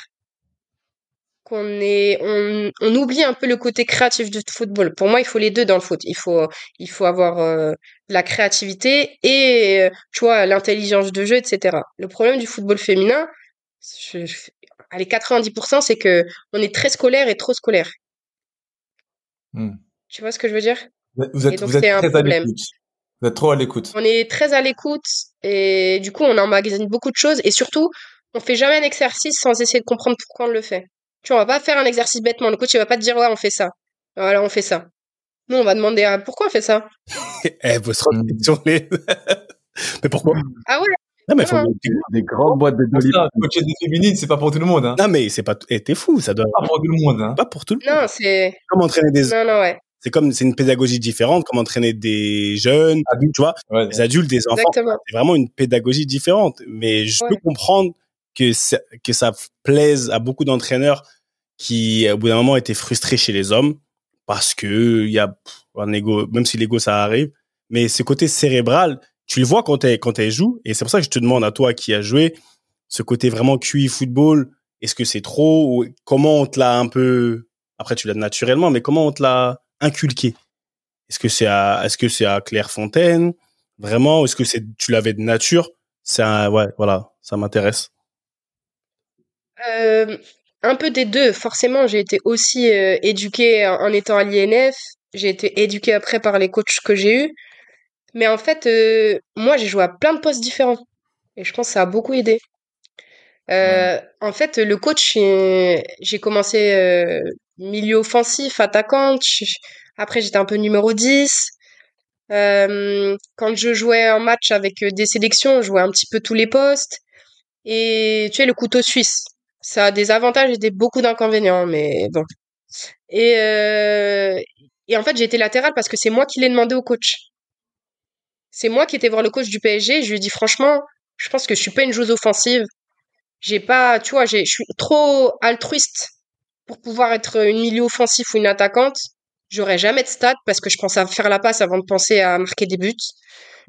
qu'on est, on, on oublie un peu le côté créatif du football. Pour moi, il faut les deux dans le foot. Il faut, il faut avoir euh, la créativité et, euh, tu vois, l'intelligence de jeu, etc. Le problème du football féminin, je, je- allez, 90%, c'est que on est très scolaire et trop scolaire. Hmm. Tu vois ce que je veux dire? Vous êtes, vous Et êtes, donc, vous êtes c'est un très à problème. l'écoute. Vous êtes trop à l'écoute. On est très à l'écoute et du coup, on emmagasine beaucoup de choses et surtout, on fait jamais un exercice sans essayer de comprendre pourquoi on le fait. Tu vois, on va pas faire un exercice bêtement. Le coach, il va pas te dire, ouais, on fait ça. Voilà, on fait ça. Nous, on va demander, ah, pourquoi on fait ça? Eh, vous serez Mm. sur les. mais pourquoi? Ah ouais, Non, mais faut. Ah. Des grandes boîtes de ça, coacher des féminines, c'est pas pour tout le monde. Hein. Non, mais c'est pas. Eh, t'es fou, ça doit. Pas pour tout le monde. Hein. Pas pour tout le monde. non, c'est, Comme entraîner des. non, non, ouais, C'est comme c'est une pédagogie différente, comme entraîner des jeunes, Adultes. tu vois, Ouais. des adultes, des enfants. exactement. C'est vraiment une pédagogie différente. Mais je Ouais. peux comprendre que ça, que ça plaise à beaucoup d'entraîneurs qui, au bout d'un moment, étaient frustrés chez les hommes parce que il y a un ego, même si l'ego ça arrive, mais ce côté cérébral, tu le vois quand elle, quand elle joue, et c'est pour ça que je te demande à toi qui a joué, ce côté vraiment QI football, est-ce que c'est trop, ou comment on te l'a un peu, après tu l'as naturellement, mais comment on te l'a inculqué? Est-ce que c'est à, est-ce que c'est à Clairefontaine? Vraiment? Est-ce que c'est, tu l'avais de nature? C'est ouais, voilà, ça m'intéresse. Euh, un peu des deux. Forcément, j'ai été aussi euh, éduquée en, étant à l'INF. J'ai été éduquée après par les coachs que j'ai eus. Mais en fait, euh, moi, j'ai joué à plein de postes différents. Et je pense que ça a beaucoup aidé. Euh, En fait, le coach, j'ai commencé milieu offensif, attaquante. Après, j'étais un peu numéro 10. Euh, quand je jouais en match avec des sélections, je jouais un petit peu tous les postes. Et tu sais, le couteau suisse, ça a des avantages et des, beaucoup d'inconvénients, mais bon. Et, euh, et en fait, j'ai été latérale parce que c'est moi qui l'ai demandé au coach. C'est moi qui étais voir le coach du PSG. Je lui ai dit, franchement, je pense que je suis pas une joueuse offensive. J'ai pas, tu vois, j'ai, je suis trop altruiste pour pouvoir être une milieu offensif ou une attaquante. J'aurais jamais de stats parce que je pense à faire la passe avant de penser à marquer des buts.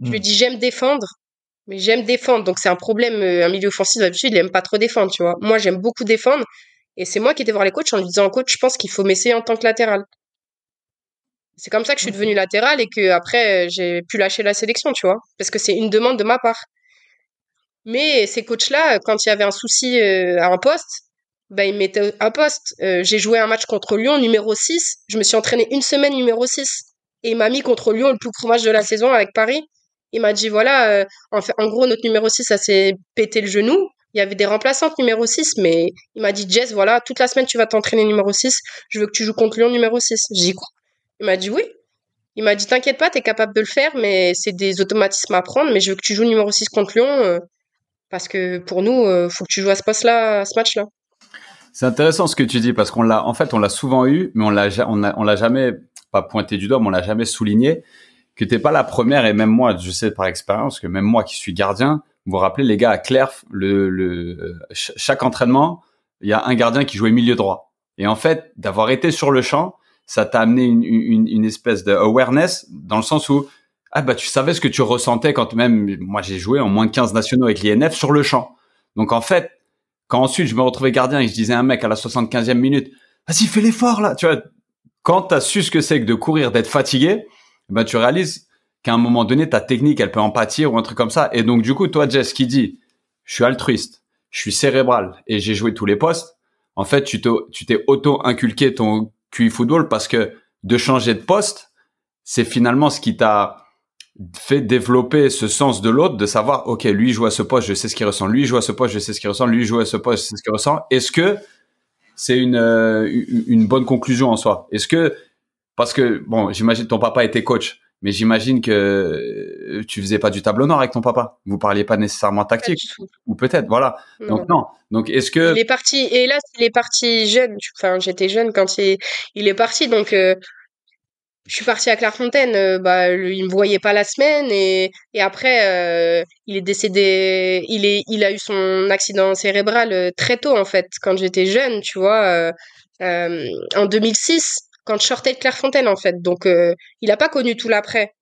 Je lui Mm. dis, j'aime défendre, mais j'aime défendre. Donc c'est un problème. euh, Un milieu offensif, d'habitude, il aime pas trop défendre, tu vois. Moi, j'aime beaucoup défendre. Et c'est moi qui étais voir les coachs en lui disant, coach, je pense qu'il faut m'essayer en tant que latéral. C'est comme ça que je suis devenue latérale et que après euh, j'ai pu lâcher la sélection, tu vois, parce que c'est une demande de ma part. Mais ces coachs-là, quand il y avait un souci euh, à un poste, bah, ils me mettaient à poste. J'ai joué un match contre Lyon, numéro 6. Je me suis entraînée une semaine numéro 6. Et il m'a mis contre Lyon, le plus gros match de la saison avec Paris. Il m'a dit, voilà, euh, en, fait, en gros, notre numéro 6, ça s'est pété le genou. Il y avait des remplaçantes numéro 6, mais il m'a dit, Jess, voilà, toute la semaine, tu vas t'entraîner numéro 6. Je veux que tu joues contre Lyon numéro 6. J'ai dit, quoi Il m'a dit, oui. Il m'a dit, t'inquiète pas, t'es capable de le faire, mais c'est des automatismes à prendre, mais je veux que tu joues numéro 6 contre Lyon, euh, parce que pour nous, euh, faut que tu joues à ce poste-là, à ce match-là. C'est intéressant ce que tu dis parce qu'on l'a, en fait, on l'a souvent eu, mais on l'a, on l'a jamais pas pointé du doigt, mais on l'a jamais souligné que t'es pas la première et même moi, je sais par expérience que même moi qui suis gardien, vous vous rappelez les gars à Clerf, le, le euh, ch- chaque entraînement, il y a un gardien qui jouait milieu droit. Et en fait, d'avoir été sur le champ, ça t'a amené une, une, une espèce de awareness dans le sens où ah bah tu savais ce que tu ressentais quand même moi j'ai joué en moins de 15 nationaux avec l'INF sur le champ. Donc en fait, quand ensuite je me retrouvais gardien et je disais à un mec à la 75e minute, vas-y fais l'effort là, tu vois, quand tu as su ce que c'est que de courir, d'être fatigué, ben tu réalises qu'à un moment donné ta technique elle peut en pâtir ou un truc comme ça et donc du coup toi Jess qui dit je suis altruiste, je suis cérébral et j'ai joué tous les postes, en fait tu t'es auto inculqué ton QI football parce que de changer de poste, c'est finalement ce qui t'a fait développer ce sens de l'autre, de savoir, OK, lui joue à ce poste, je sais ce qu'il ressent, lui joue à ce poste, je sais ce qu'il ressent, lui joue à ce poste, je sais ce qu'il ressent. Est-ce que c'est une, euh, une bonne conclusion en soi? Est-ce que, parce que, bon, j'imagine ton papa était coach, mais j'imagine que euh, tu faisais pas du tableau noir avec ton papa. Vous parliez pas nécessairement tactique. Ou peut-être, voilà. Donc non. Donc est-ce que il est parti et là il est parti jeune. Enfin j'étais jeune quand il il est parti donc euh, je suis partie à Clairefontaine. Euh, bah il me voyait pas la semaine et et après il est décédé. Il est il a eu son accident cérébral très tôt en fait quand j'étais jeune. Tu vois en 2006 quand je sortais de Clairefontaine en fait. Donc euh, il n'a pas connu tout l'après.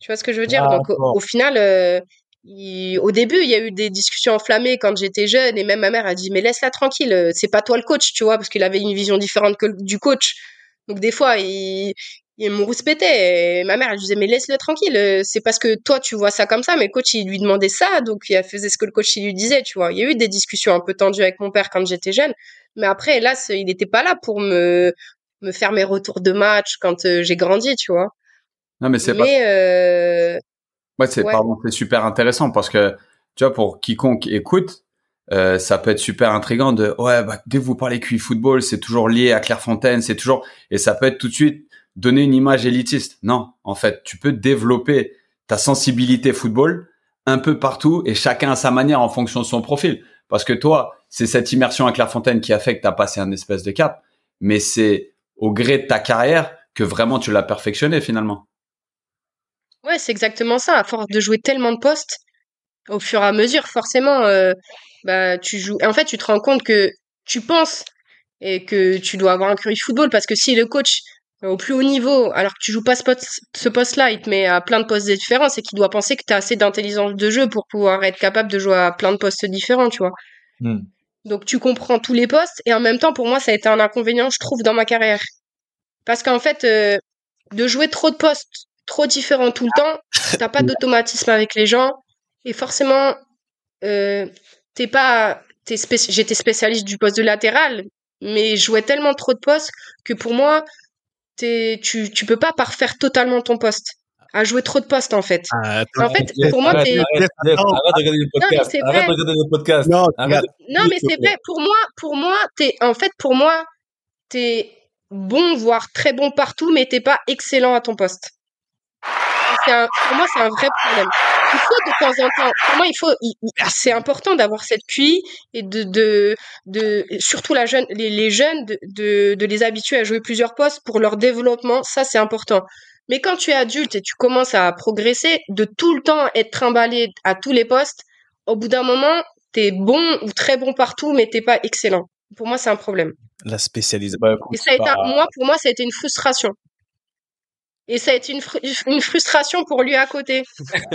Tu vois ce que je veux dire? Donc au, final, euh, au début, il y a eu des discussions enflammées quand j'étais jeune et même ma mère a dit mais laisse-la tranquille, euh, c'est pas toi le coach, tu vois, parce qu'il avait une vision différente que du coach. Donc des fois, il, il me rouspétait. Et ma mère, elle disait, mais laisse-le tranquille. C'est parce que toi, tu vois ça comme ça, mais le coach, il lui demandait ça, donc il faisait ce que le coach, il lui disait, tu vois. Il y a eu des discussions un peu tendues avec mon père quand j'étais jeune. Mais après, là, il n'était pas là pour me, me faire mes retours de match quand euh, j'ai grandi, tu vois. Non, mais c'est pas. Euh... Ouais, c'est pardon, c'est super intéressant parce que tu vois pour quiconque écoute, euh, ça peut être super intrigant de ouais bah, dès que vous parlez QI football, c'est toujours lié à Clairefontaine, c'est toujours et ça peut être tout de suite donner une image élitiste. Non, en fait, tu peux développer ta sensibilité football un peu partout et chacun à sa manière en fonction de son profil. Parce que toi, c'est cette immersion à Clairefontaine qui a fait que tu as passé un espèce de cap, mais c'est au gré de ta carrière que vraiment tu l'as perfectionné finalement. Ouais, c'est exactement ça. À force de jouer tellement de postes, au fur et à mesure, forcément, euh, bah, tu joues. en fait, tu te rends compte que tu penses et que tu dois avoir un curry football parce que si le coach au plus haut niveau, alors que tu joues pas ce, poste-là, il te met à plein de postes différents, c'est qu'il doit penser que tu as assez d'intelligence de jeu pour pouvoir être capable de jouer à plein de postes différents, tu vois. Hmm. Donc tu comprends tous les postes et en même temps pour moi ça a été un inconvénient je trouve dans ma carrière. Parce qu'en fait euh, de jouer trop de postes trop différents tout le temps, t'as pas d'automatisme avec les gens et forcément euh, t'es pas t'es j'étais spécialiste du poste de latéral mais je jouais tellement trop de postes que pour moi tu tu peux pas parfaire totalement ton poste à jouer trop de postes en fait. Ah, en fait, pour moi, t'es. Arrête, de regarder le podcast. Arrête de regarder le podcast. Non, non mais c'est vrai. Pour moi, pour moi, t'es. En fait, pour moi, t'es bon, voire très bon partout, mais t'es pas excellent à ton poste. Un, pour moi, c'est un vrai problème. Il faut de temps en temps. Pour moi, il faut. C'est important d'avoir cette QI et de, de, de surtout la jeune, les, les jeunes, de, de, de les habituer à jouer plusieurs postes pour leur développement. Ça, c'est important. Mais quand tu es adulte et tu commences à progresser, de tout le temps être trimballé à tous les postes, au bout d'un moment, tu es bon ou très bon partout, mais t'es pas excellent. Pour moi, c'est un problème. La spécialisation. Bah, et ça a été, moi, pour moi, ça a été une frustration. Et ça a été une, une frustration pour lui à côté.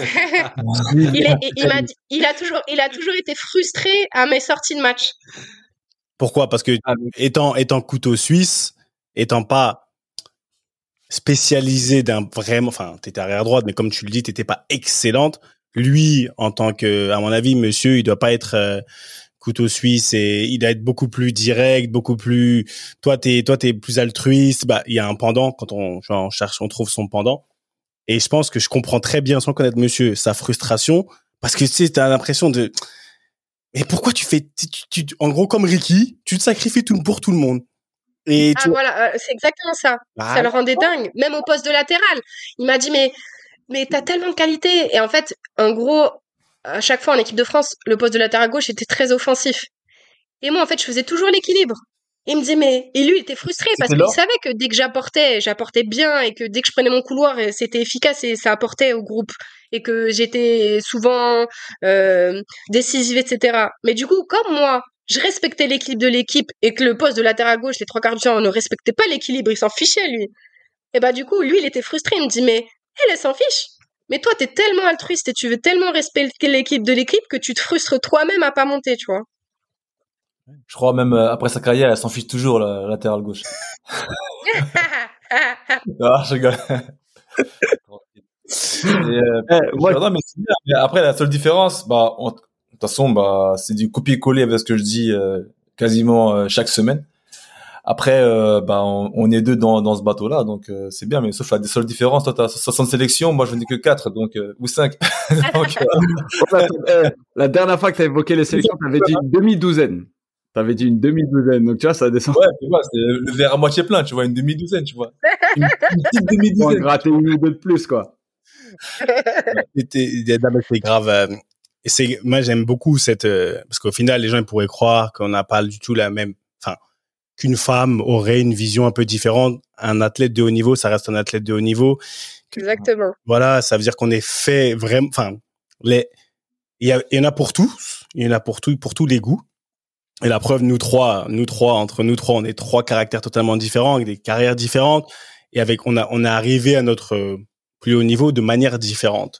il, il, il, a toujours, il a toujours été frustré à mes sorties de match. Pourquoi? Parce que ah, étant, étant couteau suisse, étant pas spécialisé d'un vraiment, enfin, t'étais arrière droite, mais comme tu le dis, t'étais pas excellente. Lui, en tant que, à mon avis, monsieur, il doit pas être euh, couteau suisse et il doit être beaucoup plus direct, beaucoup plus. Toi, t'es, toi, t'es plus altruiste. Bah, il y a un pendant quand on, on cherche, on trouve son pendant. Et je pense que je comprends très bien, sans connaître monsieur, sa frustration, parce que tu sais, l'impression de. Mais pourquoi tu fais, tu, en gros, comme Ricky, tu te sacrifies tout pour tout le monde ah voilà, euh, c'est exactement ça. ça le rendait dingue, même au poste de latéral. Il m'a dit mais mais t'as tellement de qualité et en fait, en gros, à chaque fois en équipe de France, le poste de latéral gauche était très offensif. Et moi en fait, je faisais toujours l'équilibre. Il me disait mais et lui il était frustré parce qu'il savait que dès que j'apportais, j'apportais bien et que dès que je prenais mon couloir, c'était efficace et ça apportait au groupe et que j'étais souvent euh, décisive etc. Mais du coup comme moi je respectais l'équilibre de l'équipe et que le poste de latéral gauche, les trois quarts du temps, on ne respectait pas l'équilibre, il s'en fichait, lui. Et bah, du coup, lui, il était frustré. Il me dit, mais elle, elle s'en fiche. Mais toi, t'es tellement altruiste et tu veux tellement respecter l'équipe de l'équipe que tu te frustres toi-même à pas monter, tu vois. Je crois même euh, après sa carrière, elle s'en fiche toujours, la latéral gauche. ah, je rigole. Euh, mais après, la seule différence, bah, de toute façon, bah, c'est du copier-coller avec ce que je dis euh, quasiment chaque semaine. Après, euh, bah, on, est deux dans, dans ce bateau-là, donc euh, c'est bien. Mais sauf la seule différence, toi, t'as 60 sélections, moi, je n'ai que 4, donc euh, ou 5. la dernière fois que tu as évoqué les sélections, tu avais dit une demi-douzaine. Tu avais dit une demi-douzaine, donc tu vois, ça descend. Ouais, tu vois, c'est le verre à moitié plein, tu vois, une demi-douzaine, tu vois. Une, petite demi-douzaine. gratter une ou deux de plus, quoi. c'est grave. Et c'est, moi, j'aime beaucoup cette, parce qu'au final, les gens ils pourraient croire qu'on n'a pas du tout la même qu'une femme aurait une vision un peu différente. Un athlète de haut niveau, ça reste un athlète de haut niveau. Exactement. Voilà, ça veut dire qu'on est fait vraiment. Enfin, les il y, en a pour tous, il y en a pour tout, pour tous les goûts. Et la preuve, nous trois, nous trois, entre nous trois, on est trois caractères totalement différents, avec des carrières différentes, et avec on a on est arrivé à notre plus haut niveau de manière différente.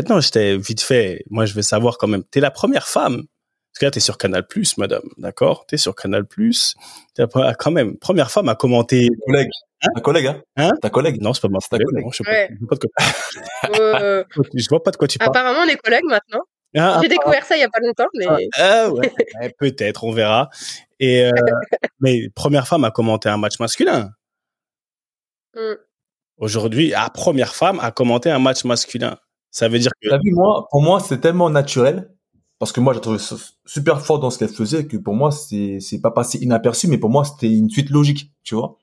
Maintenant, j'étais vite fait. Moi, je veux savoir quand même. T'es la première femme parce que là, t'es sur Canal+, madame, d'accord? T'es sur Canal+. T'es quand même première femme à commenter. Ta collègue. Hein? Ta collègue, hein, hein? Ta collègue. Non, c'est pas ma collègue. Non, je, sais pas, je, vois pas de quoi... euh... je vois pas de quoi tu parles. Apparemment, on est collègues maintenant. Ah, J'ai découvert ça il y a pas longtemps, mais. Ah, ah ouais. Peut-être, on verra. Et euh, mais première femme à commenter un match masculin. Mm. Aujourd'hui, la première femme à commenter un match masculin. Ça veut dire que. T'as vu, moi, pour moi, c'est tellement naturel parce que moi j'ai trouvé super fort dans ce qu'elle faisait que pour moi c'est c'est pas passé inaperçu mais pour moi c'était une suite logique tu vois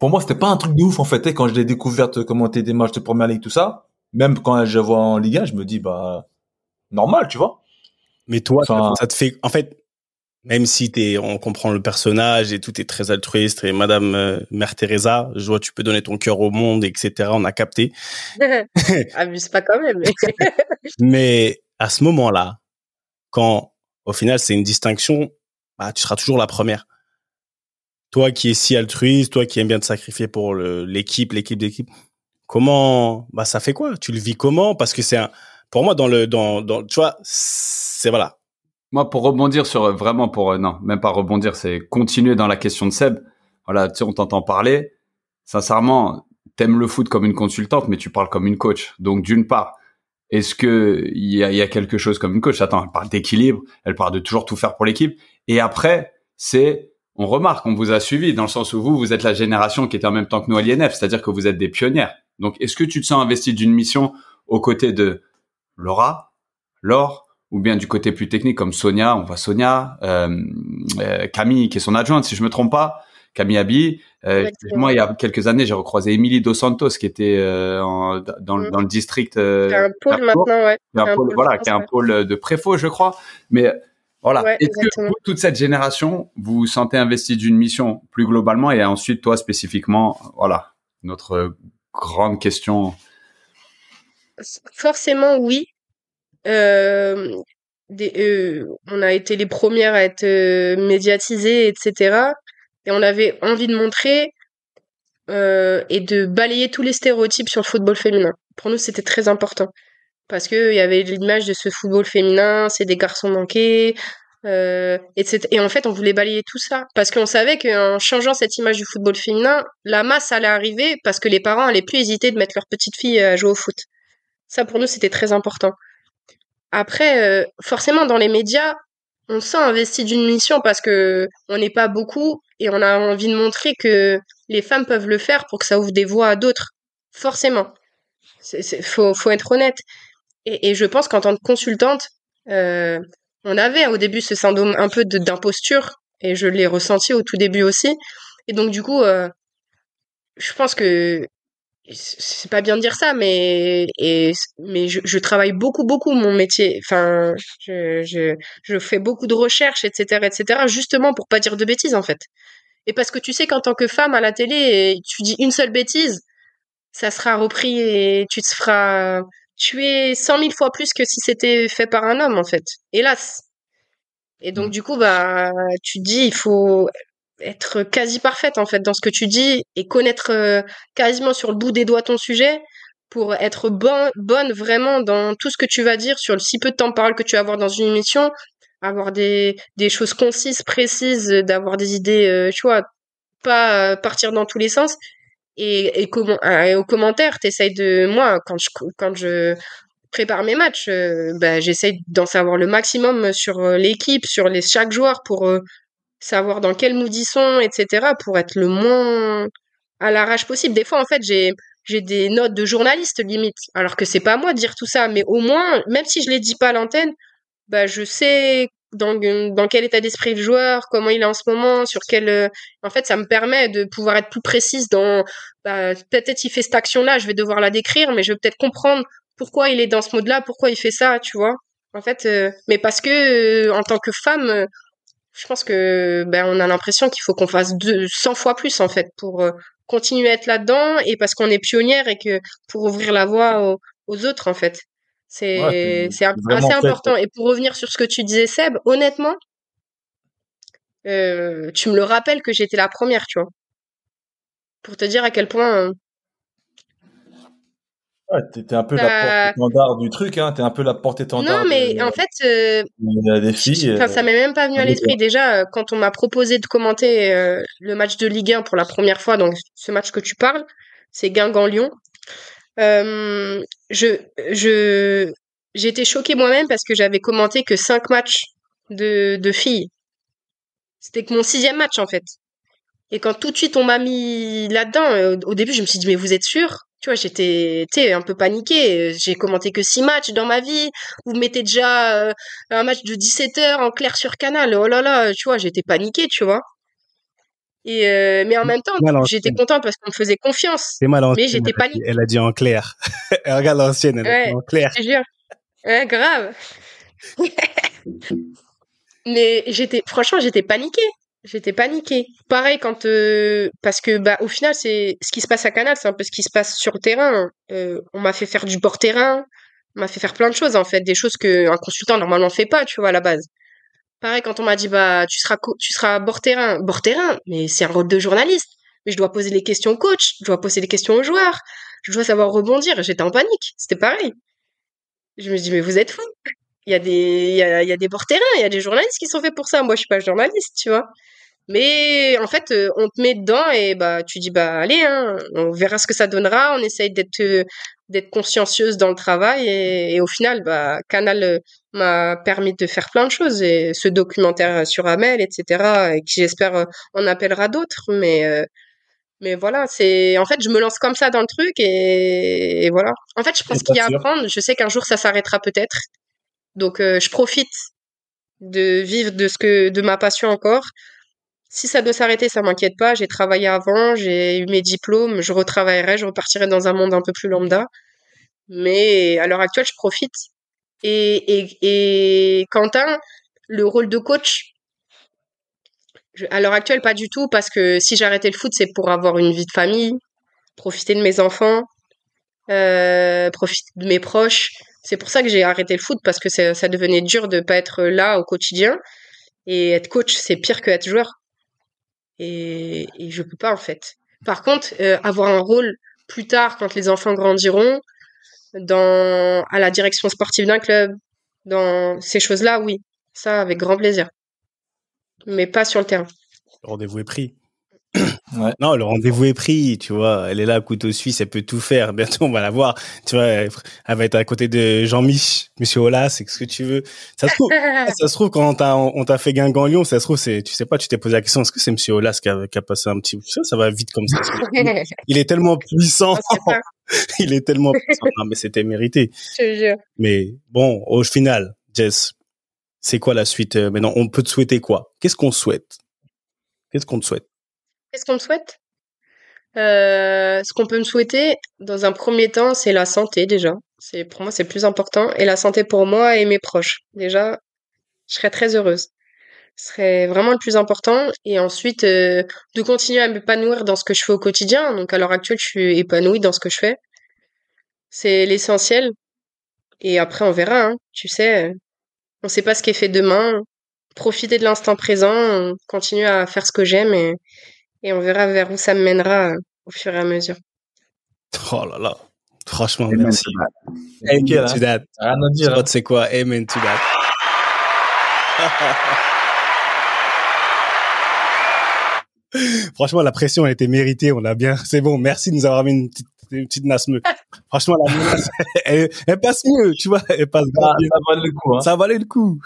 pour moi c'était pas un truc de ouf en fait quand je l'ai découverte commenter des matchs de première ligue tout ça même quand je vois en Ligue 1 je me dis bah normal tu vois mais toi ça te fait en fait même si t'es, on comprend le personnage et tout est très altruiste et Madame euh, Mère Teresa, je vois tu peux donner ton cœur au monde, etc. On a capté. Abuse pas quand même. mais à ce moment-là, quand au final c'est une distinction, bah, tu seras toujours la première. Toi qui es si altruiste, toi qui aimes bien te sacrifier pour l'équipe, l'équipe d'équipe, comment, bah ça fait quoi? Tu le vis comment? Parce que c'est un, pour moi dans le, dans, dans, tu vois, c'est voilà. Moi, pour rebondir sur vraiment pour non, même pas rebondir, c'est continuer dans la question de Seb. Voilà, tu sais, on t'entend parler. Sincèrement, t'aimes le foot comme une consultante, mais tu parles comme une coach. Donc, d'une part, est-ce que il y a, y a, quelque chose comme une coach? Attends, elle parle d'équilibre, elle parle de toujours tout faire pour l'équipe. Et après, c'est on remarque, on vous a suivi dans le sens où vous, vous êtes la génération qui était en même temps que nous à l'INF, c'est-à-dire que vous êtes des pionnières. Donc, est-ce que tu te sens investi d'une mission aux côtés de Laura, Laure, ou bien du côté plus technique comme Sonia, on voit Sonia, euh, euh, Camille qui est son adjointe, si je me trompe pas, Camille Abi. Euh, moi, il y a quelques années, j'ai recroisé Émilie Dos Santos qui était en, dans, mm. dans, le district. Euh, un pôle maintenant, ouais. Un pôle, voilà, qui est un pôle de préfaux, je crois. Mais voilà. Est-ce que vous, toute cette génération, vous vous sentez investi d'une mission plus globalement et ensuite toi spécifiquement, voilà, notre grande question? Forcément, oui. Euh, euh, on a été les premières à être euh, médiatisées, etc. Et on avait envie de montrer et de balayer tous les stéréotypes sur le football féminin. Pour nous, c'était très important. Parce qu'il y avait l'image de ce football féminin, c'est des garçons manqués, etc. Et en fait, on voulait balayer tout ça. Parce qu'on savait qu'en changeant cette image du football féminin, la masse allait arriver parce que les parents allaient plus hésiter de mettre leur petite fille à jouer au foot. Ça, pour nous, c'était très important. Après, euh, forcément, dans les médias, on s'est investi d'une mission parce que on n'est pas beaucoup et on a envie de montrer que les femmes peuvent le faire pour que ça ouvre des voies à d'autres. Forcément. Il faut, être honnête. Et, et je pense qu'en tant que consultante, euh, on avait au début ce syndrome un peu d'imposture et je l'ai ressenti au tout début aussi. Et donc du coup, euh, je pense que c'est pas bien de dire ça, mais et, mais je, je, travaille beaucoup beaucoup mon métier. Enfin, je, je, je fais beaucoup de recherches, etc., etc. Justement pour pas dire de bêtises en fait. Et parce que tu sais qu'en tant que femme à la télé, tu dis une seule bêtise, ça sera repris et tu te feras tuer cent mille fois plus que si c'était fait par un homme en fait. Hélas. Et donc, du coup, bah, tu dis, il faut être quasi parfaite, en fait, dans ce que tu dis et connaître euh, quasiment sur le bout des doigts ton sujet pour être bon, bonne vraiment dans tout ce que tu vas dire sur le si peu de temps de parole que tu vas avoir dans une émission, avoir des, des choses concises, précises, d'avoir des idées, euh, tu vois, pas euh, partir dans tous les sens. Et, comment, et aux commentaires, t'essayes de, moi, quand je, quand je prépare mes matchs, euh, bah, j'essaye d'en savoir le maximum sur l'équipe, sur les, chaque joueur pour savoir dans quel mood ils sont, etc. pour être le moins à l'arrache possible. Des fois, en fait, j'ai, j'ai des notes de journaliste limite, alors que c'est pas à moi de dire tout ça, mais au moins, même si je les dis pas à l'antenne, bah, je sais dans, dans quel état d'esprit le joueur, comment il est en ce moment, sur quel. En fait, ça me permet de pouvoir être plus précise dans. Bah, peut-être il fait cette action-là, je vais devoir la décrire, mais je vais peut-être comprendre pourquoi il est dans ce mode-là, pourquoi il fait ça, tu vois. En fait, euh, mais parce que euh, en tant que femme, euh, je pense que ben on a l'impression qu'il faut qu'on fasse deux, 100 fois plus en fait pour continuer à être là-dedans et parce qu'on est pionnière et que pour ouvrir la voie aux, autres en fait. C'est c'est assez important. Et pour revenir sur ce que tu disais Seb, honnêtement, tu me le rappelles que j'étais la première, tu vois. Pour te dire à quel point Ouais, t'es un peu la bah porte-étendard du truc, hein. T'es un peu la porte-étendard. Non, mais en fait, euh, des filles. Enfin, ça euh, m'est même pas venu à l'esprit. Déjà, euh, quand on m'a proposé de commenter le match de Ligue 1 pour la première fois, donc ce match que tu parles, c'est Guingamp-Lyon. je, je, j'ai été choquée moi-même parce que j'avais commenté que cinq matchs de, de filles. C'était que mon sixième match, en fait. Et quand tout de suite on m'a mis là-dedans, au début, je me suis dit, mais vous êtes sûr tu vois, j'étais, un peu paniquée. J'ai commenté que six matchs dans ma vie. Vous mettez déjà euh, un match de 17 heures en clair sur Canal. Oh là là, tu vois, j'étais paniquée, tu vois. Et euh, mais en même temps, j'étais contente parce qu'on me faisait confiance. C'est mal Mais j'étais paniquée. Elle a dit en clair. elle regarde l'ancienne, elle a dit en clair. Je jure. Ouais, grave. mais j'étais, franchement, j'étais paniquée. J'étais paniquée. Pareil quand euh, parce que bah au final c'est ce qui se passe à Canal, c'est un peu ce qui se passe sur le terrain. Euh, on m'a fait faire du bord terrain, on m'a fait faire plein de choses en fait, des choses que un consultant normalement fait pas, tu vois à la base. Pareil quand on m'a dit bah tu seras tu seras bord terrain, bord terrain, mais c'est un rôle de journaliste. Mais je dois poser les questions au coach, je dois poser les questions aux joueurs, je dois savoir rebondir. J'étais en panique, c'était pareil. Je me dis mais vous êtes fous. Il y a des il y a, il y a des bord terrain, il y a des journalistes qui sont faits pour ça. Moi je suis pas journaliste, tu vois. Mais en fait, euh, on te met dedans et bah tu dis bah allez, hein, on verra ce que ça donnera. On essaye d'être euh, d'être consciencieuse dans le travail et, au final, bah Canal euh, m'a permis de faire plein de choses et ce documentaire sur Amel, etc. Et qui j'espère en appellera d'autres. Mais mais voilà, c'est en fait je me lance comme ça dans le truc et, voilà. En fait, je pense qu'il y a à apprendre. Je sais qu'un jour ça s'arrêtera peut-être. Donc je profite de vivre de ce que de ma passion encore si ça doit s'arrêter, ça m'inquiète pas. J'ai travaillé avant, j'ai eu mes diplômes, je retravaillerai, je repartirai dans un monde un peu plus lambda. Mais à l'heure actuelle, je profite. Et Quentin, le rôle de coach, à l'heure actuelle, pas du tout, parce que si j'arrêtais le foot, c'est pour avoir une vie de famille, profiter de mes enfants, euh, profiter de mes proches. C'est pour ça que j'ai arrêté le foot, parce que ça devenait dur de pas être là au quotidien. Et être coach, c'est pire que être joueur et, et je peux pas en fait. Par contre, euh, avoir un rôle plus tard quand les enfants grandiront dans à la direction sportive d'un club, dans ces choses-là, oui, ça avec grand plaisir. Mais pas sur le terrain. Rendez-vous est pris. Ouais. Non, le rendez-vous est pris, tu vois. Elle est là, couteau suisse, elle peut tout faire. Bientôt, on va la voir. Tu vois, elle va être à côté de Jean-Mich, Monsieur Olas, c'est ce que tu veux. Ça se trouve, ça se trouve quand on t'a fait Guingamp Lyon, ça se trouve, c'est, tu sais pas, tu t'es posé la question, est-ce que c'est Monsieur Olas qui a, qui a passé un petit, ça, ça va vite comme ça. Il est tellement puissant. Il est tellement puissant. Non, mais c'était mérité. Je te jure. Mais bon, au final, Jess, c'est quoi la suite euh, maintenant? On peut te souhaiter quoi? Qu'est-ce qu'on souhaite? Qu'est-ce qu'on te souhaite? Qu'est-ce qu'on me souhaite? Euh, Ce qu'on peut me souhaiter, dans un premier temps, c'est la santé déjà. C'est pour moi c'est le plus important et la santé pour moi et mes proches. Déjà, je serais très heureuse. Ce serait vraiment le plus important et ensuite euh, de continuer à m'épanouir dans ce que je fais au quotidien. Donc à l'heure actuelle, je suis épanouie dans ce que je fais. C'est l'essentiel. Et après, on verra. Hein. Tu sais, on sait pas ce qui est fait demain. profiter de l'instant présent, continuer à faire ce que j'aime et, et on verra vers où ça me mènera au fur et à mesure. Oh là là. Franchement, Amen merci. to that. Amen to that. Rien à dire. hein. C'est quoi? Amen to that. Franchement, la pression a été méritée. On a bien. C'est bon. Merci de nous avoir mis une petite, une petite nasme. Franchement, la menace, elle, elle passe mieux. Tu vois, elle passe Ah, bien. ça valait le coup. Hein. Ça valait le coup.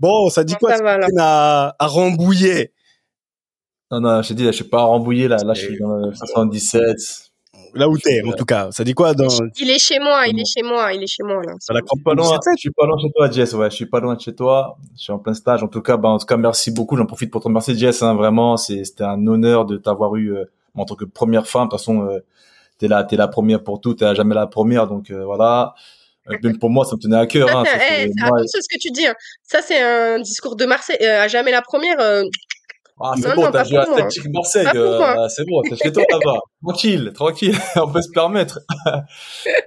Bon, ça dit Bon, quoi? ça va, à, à Rambouillet. Non, non, je t'ai dit, là, je suis pas rembouillé, là. Là, je suis dans le 77. Là où t'es, en tout cas. Ça dit quoi dans, Il est chez moi, il est chez moi, il est chez moi là. la Je suis pas loin, je suis pas loin de chez toi, Jess. Ouais, je suis pas loin de chez toi. Je suis en plein stage. En tout cas, bah, en tout cas, merci beaucoup. J'en profite pour te remercier, Jess. Hein, vraiment, c'était un honneur de t'avoir eu euh, en tant que première femme. De toute façon, euh, t'es là, t'es la première pour tout. T'es jamais la première, donc euh, voilà. Euh, même pour moi, ça me tenait à cœur. Ça, Hein, c'est- Ça, eh, moi, attention à ce que tu dis. hein. Ça, c'est un discours de Marseille. Euh, à jamais la première. Euh, Ah, c'est bon, t'as joué à moi. Celtic Marseille. Euh, moi. c'est bon, t'es chez toi là-bas. tranquille, tranquille. On peut se permettre.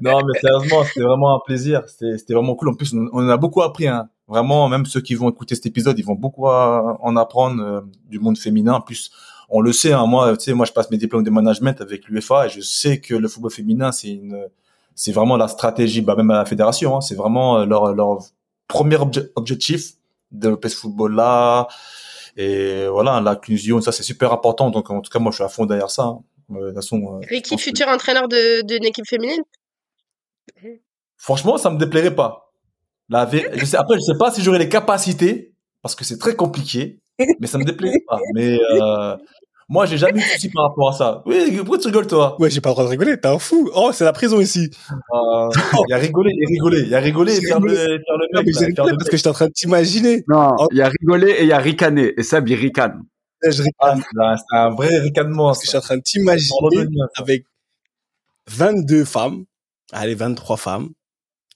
non, mais sérieusement, c'était vraiment un plaisir. C'était, vraiment cool. En plus, on, a beaucoup appris. Hein. Vraiment, même ceux qui vont écouter cet épisode, ils vont beaucoup à- en apprendre euh, du monde féminin. En plus, on le sait. Hein, moi, tu sais, moi, je passe mes diplômes de management avec l'UFA et je sais que le football féminin, c'est une, c'est vraiment la stratégie, bah, même à la fédération. Hein, c'est vraiment euh, leur, leur premier obje- objectif de ce football-là. Et voilà, l'inclusion, ça c'est super important. Donc en tout cas, moi je suis à fond derrière ça. hein. Euh, De toute façon, euh, Ricky, pense que- futur entraîneur d'une équipe féminine? franchement, ça me déplairait pas. La je sais, après, je sais pas si j'aurais les capacités parce que c'est très compliqué, mais ça me déplairait pas. Mais euh, moi, j'ai jamais eu de soucis par rapport à ça. Oui, pourquoi tu rigoles toi? Ouais, j'ai pas le droit de rigoler. T'es un fou. Oh, c'est la prison ici. Euh, Il y a rigolé, il y a rigolé, il y a rigolé et faire le, rigolé. faire le Non, mais j'ai rigolé parce que j'étais en train de t'imaginer. Non, Oh. il y a rigolé et il y a ricané. Et Seb, il ricane. Je rigole Ah, c'est un- vrai ricanement. parce que je suis en train de t'imaginer avec 22 femmes, allez, 23 femmes,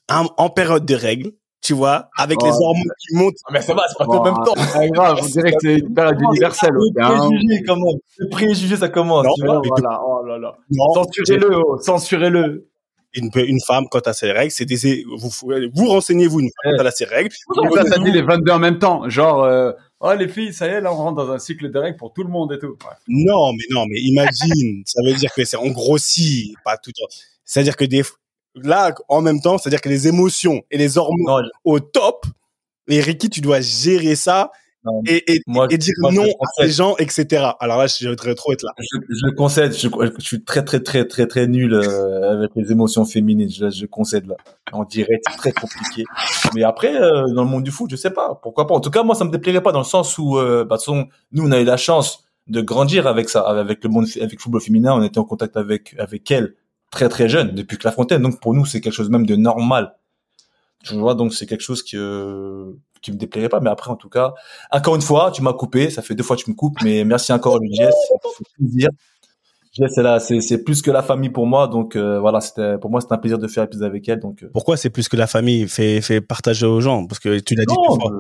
en, en période de règles, tu vois, avec Oh. les hormones qui montent. Ah, Mais ça va, c'est pas tout Oh, en même temps. c'est pas grave, on dirait que c'est une période universelle. Hein. quand. Les préjugés, ça commence. Non, tu vois. mais Voilà, oh là là. Censurez-le, oh, censurez-le. une, une femme, quand elle a ses règles, c'est des, vous, vous renseignez-vous une femme quand elle a ses règles. Et ça, ça dit les 22 en même temps. Genre, euh, oh les filles, ça y est, là on rentre dans un cycle de règles pour tout le monde et tout. Ouais. Non, mais non, mais imagine, ça veut dire que c'est, on grossit, pas tout. C'est-à-dire que des, là, en même temps, c'est-à-dire que les émotions et les hormones au top, et Ricky, tu dois gérer ça Non, et, et, moi, et dire moi, non à ces gens, etc. Alors là, je voudrais trop être là. je, je le concède. Je, je suis très, très, très, très, très nul euh, avec les émotions féminines. Je, je concède là. En direct, c'est très compliqué. Mais après, euh, dans le monde du foot, je sais pas. Pourquoi pas? En tout cas, moi, ça me déplairait pas dans le sens où, euh, bah, de toute façon, nous, on a eu la chance de grandir avec ça, avec le monde, avec le football féminin. On était en contact avec, avec elle très, très jeune, depuis que la fontaine. Donc, pour nous, c'est quelque chose même de normal. Tu vois, donc c'est quelque chose qui, euh, qui me déplairait pas. Mais après, en tout cas, encore une fois, tu m'as coupé. Ça fait deux fois que tu me coupes, mais merci encore, Jess. Plaisir. Jess, c'est là, c'est, plus que la famille pour moi. Donc, euh, voilà, c'était, pour moi, c'était un plaisir de faire l'épisode avec elle. Donc, euh, Pourquoi c'est plus que la famille? Fait, fait partager aux gens Parce que tu l'as dit fois.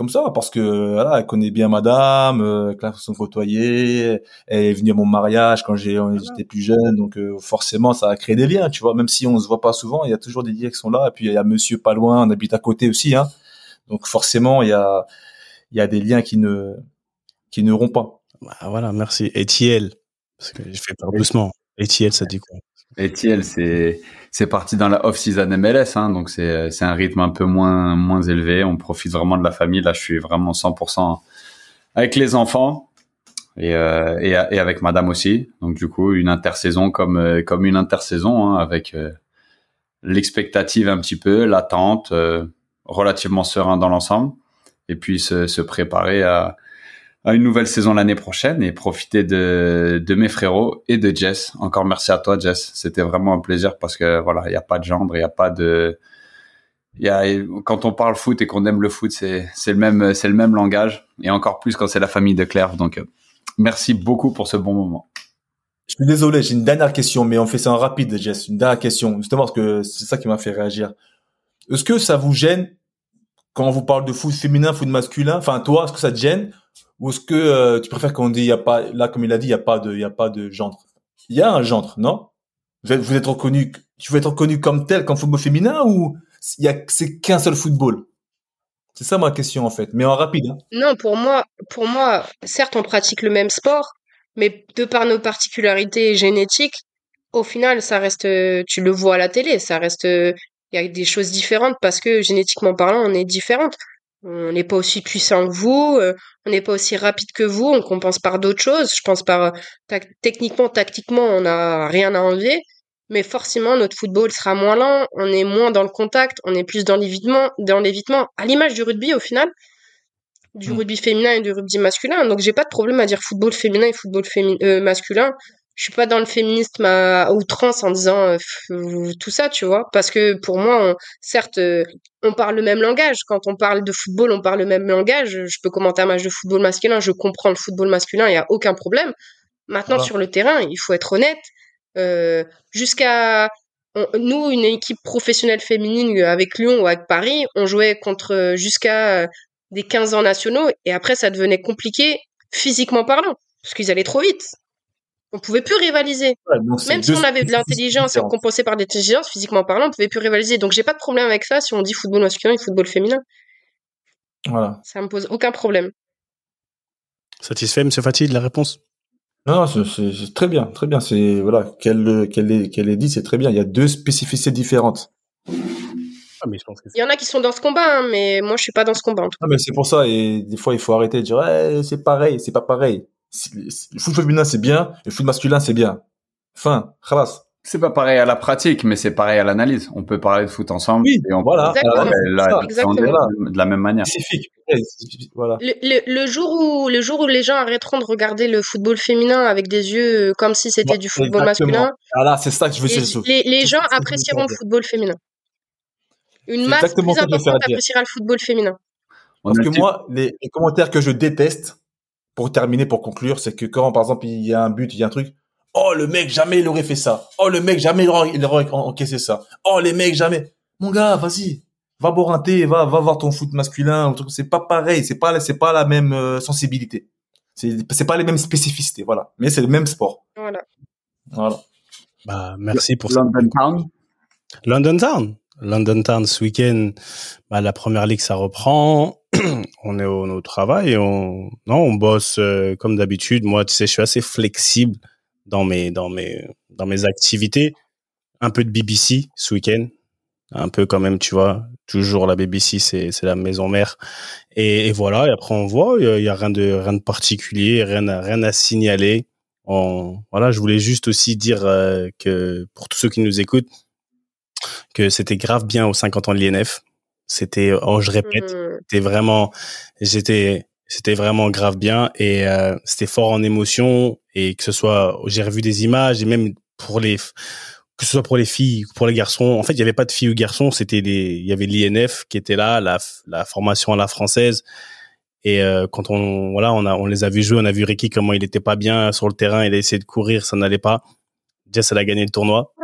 Comme ça, parce que, voilà, elle connaît bien madame, euh, façon de côtoyer. Elle est venue à mon mariage quand j'ai, j'étais plus jeune. Donc, euh, forcément, ça a créé des liens, tu vois. Même si on se voit pas souvent, il y a toujours des liens qui sont là. Et puis, il y a monsieur pas loin, on habite à côté aussi, hein. Donc, forcément, il y a, il y a des liens qui ne, qui ne rompent pas. Bah, voilà, merci. Et Thiel Parce que je fais pas doucement. Et Thiel, ça dit quoi? Etiel, c'est c'est parti dans la off-season MLS, hein, donc c'est c'est un rythme un peu moins moins élevé. On profite vraiment de la famille. Là, je suis vraiment 100% avec les enfants et euh, et, et avec Madame aussi. Donc du coup, une intersaison comme euh, comme une intersaison hein, avec euh, l'expectative un petit peu, l'attente, euh, relativement serein dans l'ensemble, et puis se, se préparer à à une nouvelle saison l'année prochaine et profiter de, de mes frérots et de Jess. Encore merci à toi, Jess. C'était vraiment un plaisir parce que voilà, il n'y a pas de gendre, il n'y a pas de, il y a, quand on parle foot et qu'on aime le foot, c'est, c'est le même, c'est le même langage et encore plus quand c'est la famille de Claire. Donc, euh, merci beaucoup pour ce bon moment. Je suis désolé, j'ai une dernière question, mais on fait ça en rapide, Jess. Une dernière question, justement parce que c'est ça qui m'a fait réagir. Est-ce que ça vous gêne quand on vous parle de foot féminin, foot masculin Enfin, toi, est-ce que ça te gêne ou est-ce que euh, tu préfères qu'on dise il y a pas là comme il a dit il y a pas de il y a pas de gendre Il y a un gendre, non? Vous êtes, reconnu tu veux être reconnu comme tel comme football féminin ou il y a c'est qu'un seul football? C'est ça ma question en fait, mais en rapide. Hein. Non, pour moi, pour moi, certes, on pratique le même sport, mais de par nos particularités génétiques, au final, ça reste, tu le vois à la télé, ça reste, il y a des choses différentes parce que génétiquement parlant, on est différentes. On n'est pas aussi puissant que vous, euh, on n'est pas aussi rapide que vous, on compense par d'autres choses. Je pense par techniquement, tactiquement, on n'a rien à enlever mais forcément notre football sera moins lent, on est moins dans le contact, on est plus dans l'évitement, dans l'évitement, à l'image du rugby au final, du mm. rugby féminin et du rugby masculin. Donc j'ai pas de problème à dire football féminin et football euh, masculin. Je suis pas dans le féminisme à, outrance en disant euh, tout ça, tu vois, parce que pour moi, certes, euh, on parle le même langage. Quand on parle de football, on parle le même langage. Je peux commenter un match de football masculin, je comprends le football masculin, il y a aucun problème. Maintenant, sur le terrain, il faut être honnête euh, jusqu'à nous, une équipe professionnelle féminine euh, avec Lyon ou avec Paris, on jouait contre jusqu'à des 15 ans nationaux et après ça devenait compliqué physiquement parlant parce qu'ils allaient trop vite. On pouvait plus rivaliser. Même si on avait de l'intelligence et on compensait par l'intelligence, physiquement parlant, on pouvait plus rivaliser. Donc j'ai pas de problème avec ça si on dit football masculin et football féminin. Voilà. Ça me pose aucun problème. Satisfait, Monsieur Fatih, de la réponse? Non, c'est très bien, très bien. C'est voilà, qu'elle qu'elle ait, qu'elle ait dit, c'est très bien. Il y a deux spécificités différentes. Ah, mais je pense que il y en a qui sont dans ce combat, hein, mais moi je suis pas dans ce combat. En tout cas. mais c'est pour ça. Et des fois, il faut arrêter de dire eh, c'est pareil, c'est pas pareil. Le foot féminin c'est bien, le foot masculin c'est bien. Fin, khalas. C'est pas pareil à la pratique, mais c'est pareil à l'analyse. On peut parler de foot ensemble. Oui, et on voilà. Exactement. De, la même manière. Spécifique. Voilà. Le, jour où le jour où les gens arrêteront de regarder le football féminin avec des yeux euh, comme si c'était du football masculin. Voilà, c'est ça que je veux dire. Les, les gens apprécieront le football féminin. Une masse plus importante appréciera le football féminin. Parce que moi, les, commentaires que je déteste, pour terminer, pour conclure, c'est que quand, par exemple, il y a un but, il y a un truc, Oh, le mec, jamais il aurait fait ça. Oh, le mec, jamais il aurait, encaissé ça. Oh, les mecs, jamais. Mon gars, vas-y. Va boire un thé, va, va voir ton foot masculin. C'est pas pareil. C'est pas, c'est pas la même euh, sensibilité. C'est, c'est pas les mêmes spécificités. Voilà. Mais c'est le même sport. Voilà. Voilà. Bah, merci pour London Town. London Town. London Town ce week-end, bah, la première ligue ça reprend. on est au, au, travail, on non, on bosse euh, comme d'habitude. Moi, tu sais, je suis assez flexible dans mes dans mes dans mes activités. Un peu de BBC ce week-end, un peu quand même, tu vois. Toujours la BBC, c'est c'est la maison mère. Et, voilà. Et après on voit, il y, a, rien de rien de particulier, rien à, rien à signaler. On, voilà, je voulais juste aussi dire euh, que pour tous ceux qui nous écoutent, que c'était grave bien aux 50 ans de l'INF. C'était, oh, je répète, mmh. c'était vraiment, j'étais c'était vraiment grave bien et euh, c'était fort en émotion et que ce soit j'ai revu des images et même pour les que ce soit pour les filles pour les garçons en fait il y avait pas de filles ou garçons c'était des il y avait l'INF qui était là la la formation à la française et euh, quand on voilà on a on les a vus jouer on a vu Ricky comment il était pas bien sur le terrain il a essayé de courir ça n'allait pas Jess elle a gagné le tournoi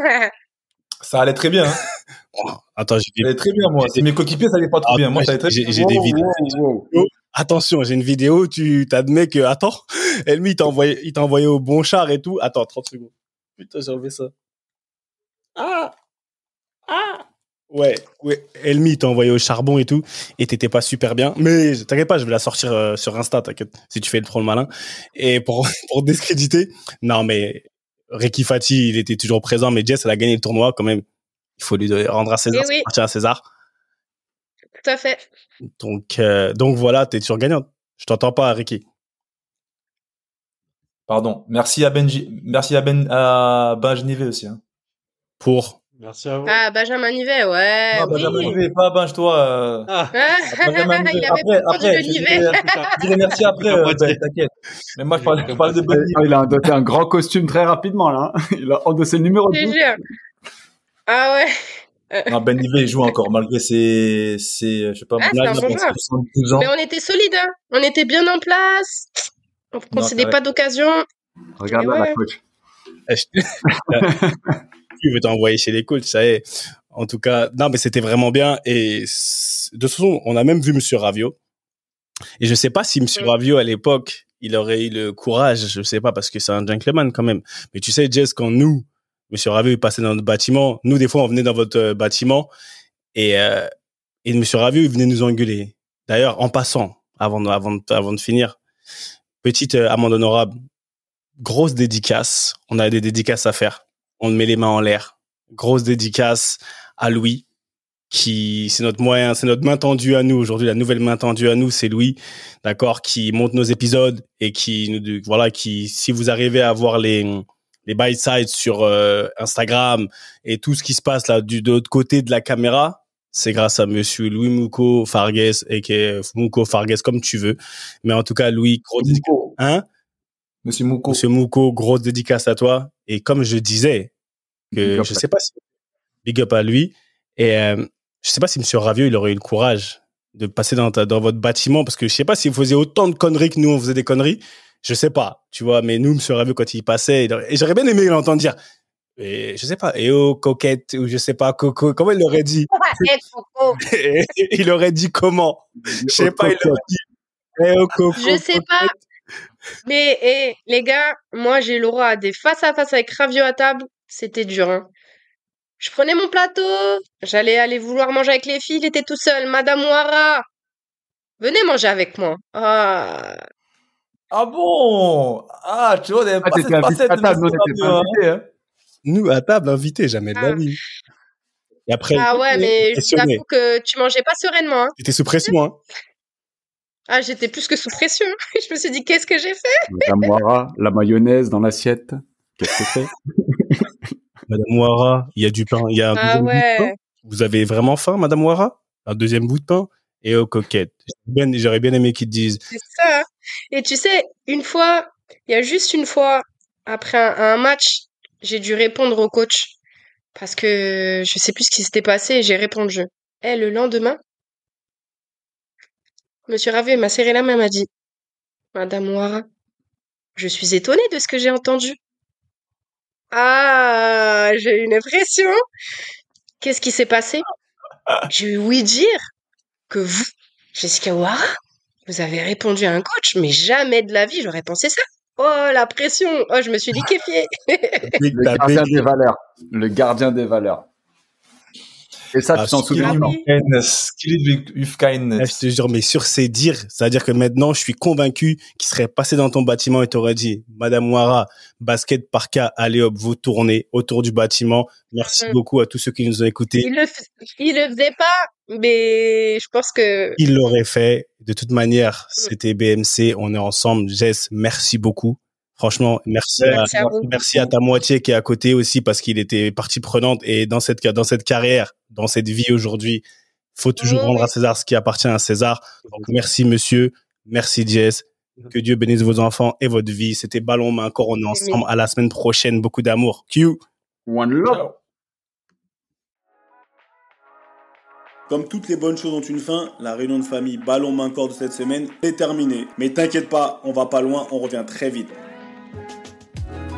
ça allait très bien hein. attends j'ai ça allait très bien moi c'est mes coéquipiers ça allait pas trop bien moi ça allait très j'ai des vidéos attention, j'ai une vidéo, tu t'admets que, attends, Elmi, il t'a envoyé, il t'a envoyé au bon char et tout. Attends, 30 secondes. Putain, j'ai enlevé ça. Ah! Ah! Ouais, ouais. Elmi t'a envoyé au charbon et tout, et t'étais pas super bien. Mais t'inquiète pas, je vais la sortir euh, sur Insta, t'inquiète, si tu fais le trop le malin. Et pour, pour discréditer, non, mais Ricky Fati, il était toujours présent, mais Jess, elle a gagné le tournoi quand même. Il faut lui rendre à César, eh partir à César. Tout à fait. Donc, euh, donc voilà, t'es toujours gagnante. Je t'entends pas, Ricky. Pardon. Merci à Benji, merci à Ben, à Benji aussi. Hein. Pour. Merci à vous. Ah, Benjamin Nivet, ouais. Non, Benjamin Nivet, pas Benj, toi. Euh... Ah. Benjamin Nivet. Il avait après, après, le Nivet. Je dirais merci après, euh, ben, t'inquiète. Mais moi, je parle, je parle de Ben Il a endossé un grand costume très rapidement, là. Il a endossé le numéro 12. Ah ouais. Euh. Non, Ben Nivet joue encore malgré ses, ses je sais pas, ah, bon ans. Mais on était solide, hein. On était bien en place. On ne concédait pas d'occasion. Regarde là, la coach. tu veux t'envoyer chez les coachs, ça y est. En tout cas, non, mais c'était vraiment bien. Et de toute façon, on a même vu Monsieur Ravio. Et je sais pas si Monsieur mm. Ravio, à l'époque, il aurait eu le courage, je sais pas, parce que c'est un gentleman quand même. Mais tu sais, Jess, quand nous, Monsieur Ravieux est passé dans notre bâtiment. Nous, des fois, on venait dans votre euh, bâtiment et, euh, et Monsieur Ravieux, il venait nous engueuler. D'ailleurs, en passant, avant de, avant, avant de finir, petite euh, amende honorable, grosse dédicace. On a des dédicaces à faire. On met les mains en l'air. Grosse dédicace à Louis, qui c'est notre moyen, c'est notre main tendue à nous aujourd'hui. La nouvelle main tendue à nous, c'est Louis, d'accord, qui monte nos épisodes et qui nous, voilà, qui, si vous arrivez à voir les les by sides sur euh, Instagram et tout ce qui se passe là du de l'autre côté de la caméra, c'est grâce à monsieur Louis Mouko Fargues et qui Mouko Fargues comme tu veux. Mais en tout cas, Louis, gros dédicace. Hein? Monsieur Mouko. Monsieur Mouko, grosse dédicace à toi. Et comme je disais, que je sais pas si big up à lui. Et euh, je sais pas si Monsieur Ravio, il aurait eu le courage de passer dans, dans votre bâtiment parce que je sais pas si vous faisiez autant de conneries que nous, on faisait des conneries. Je sais pas, tu vois, mais nous, Monsieur Ravio, quand il passait, et j'aurais bien aimé l'entendre dire, et je sais pas, et oh, coquette, ou je sais pas, coco, comment il aurait dit? il aurait dit comment? Je sais pas, il aurait dit, eh, oh, coco, Je sais pas. Mais, eh, les gars, moi, j'ai le droit à des face à face avec Ravio à table. C'était dur, hein. Je prenais mon plateau, j'allais aller vouloir manger avec les filles, il était tout seul. Madame Ouara, venez manger avec moi. Ah. Ah bon? Ah, tu vois, on ah, pas invité à table, nous, pas invité, hein. Nous, à table, invité, jamais de la ah. vie. Et après, ah ouais, mais je t'avoue que tu mangeais pas sereinement. Hein. T'étais sous pression, hein Ah, j'étais plus que sous pression. je me suis dit, qu'est-ce que j'ai fait? Madame Ouara, la mayonnaise dans l'assiette. Qu'est-ce que c'est? Madame Ouara, il y a du pain. Il y a un ah ouais. bout de pain? Vous avez vraiment faim, Madame Ouara Un deuxième bout de pain? Et aux coquettes. J'aurais bien aimé qu'ils disent. C'est ça. Et tu sais, une fois, il y a juste une fois, après un, match, j'ai dû répondre au coach. Parce que je sais plus ce qui s'était passé et j'ai répondu. Et le lendemain, Monsieur Ravé m'a serré la main, m'a dit Madame Ouara, je suis étonnée de ce que j'ai entendu. Ah, j'ai une impression. Qu'est-ce qui s'est passé? J'ai eu oui dire que vous, Jessica Ouara, vous avez répondu à un coach, mais jamais de la vie j'aurais pensé ça. Oh, la pression Oh, je me suis liquéfiée Le gardien des valeurs. Le gardien des valeurs. Et ça, tu ah, t'en souviens kindness, with kindness. Je te jure, mais sur ces dires, c'est-à-dire que maintenant, je suis convaincu qu'il serait passé dans ton bâtiment et t'aurait dit, Madame Ouara, basket par cas, allez hop, vous tournez autour du bâtiment. Merci mm. beaucoup à tous ceux qui nous ont écoutés. Il le, il le faisait pas, mais je pense que... Il l'aurait fait. De toute manière, mm. c'était BMC, on est ensemble. Jess, merci beaucoup. Franchement, merci, merci, à, merci à ta moitié qui est à côté aussi parce qu'il était partie prenante et dans cette dans cette carrière, dans cette vie aujourd'hui, faut toujours rendre à César ce qui appartient à César. Donc merci monsieur, merci Jess. Que Dieu bénisse vos enfants et votre vie. C'était ballon main encore on est ensemble à la semaine prochaine. Beaucoup d'amour. Q. One love. Comme toutes les bonnes choses ont une fin, la réunion de famille Ballon Main Corps de cette semaine est terminée. Mais t'inquiète pas, on va pas loin, on revient très vite.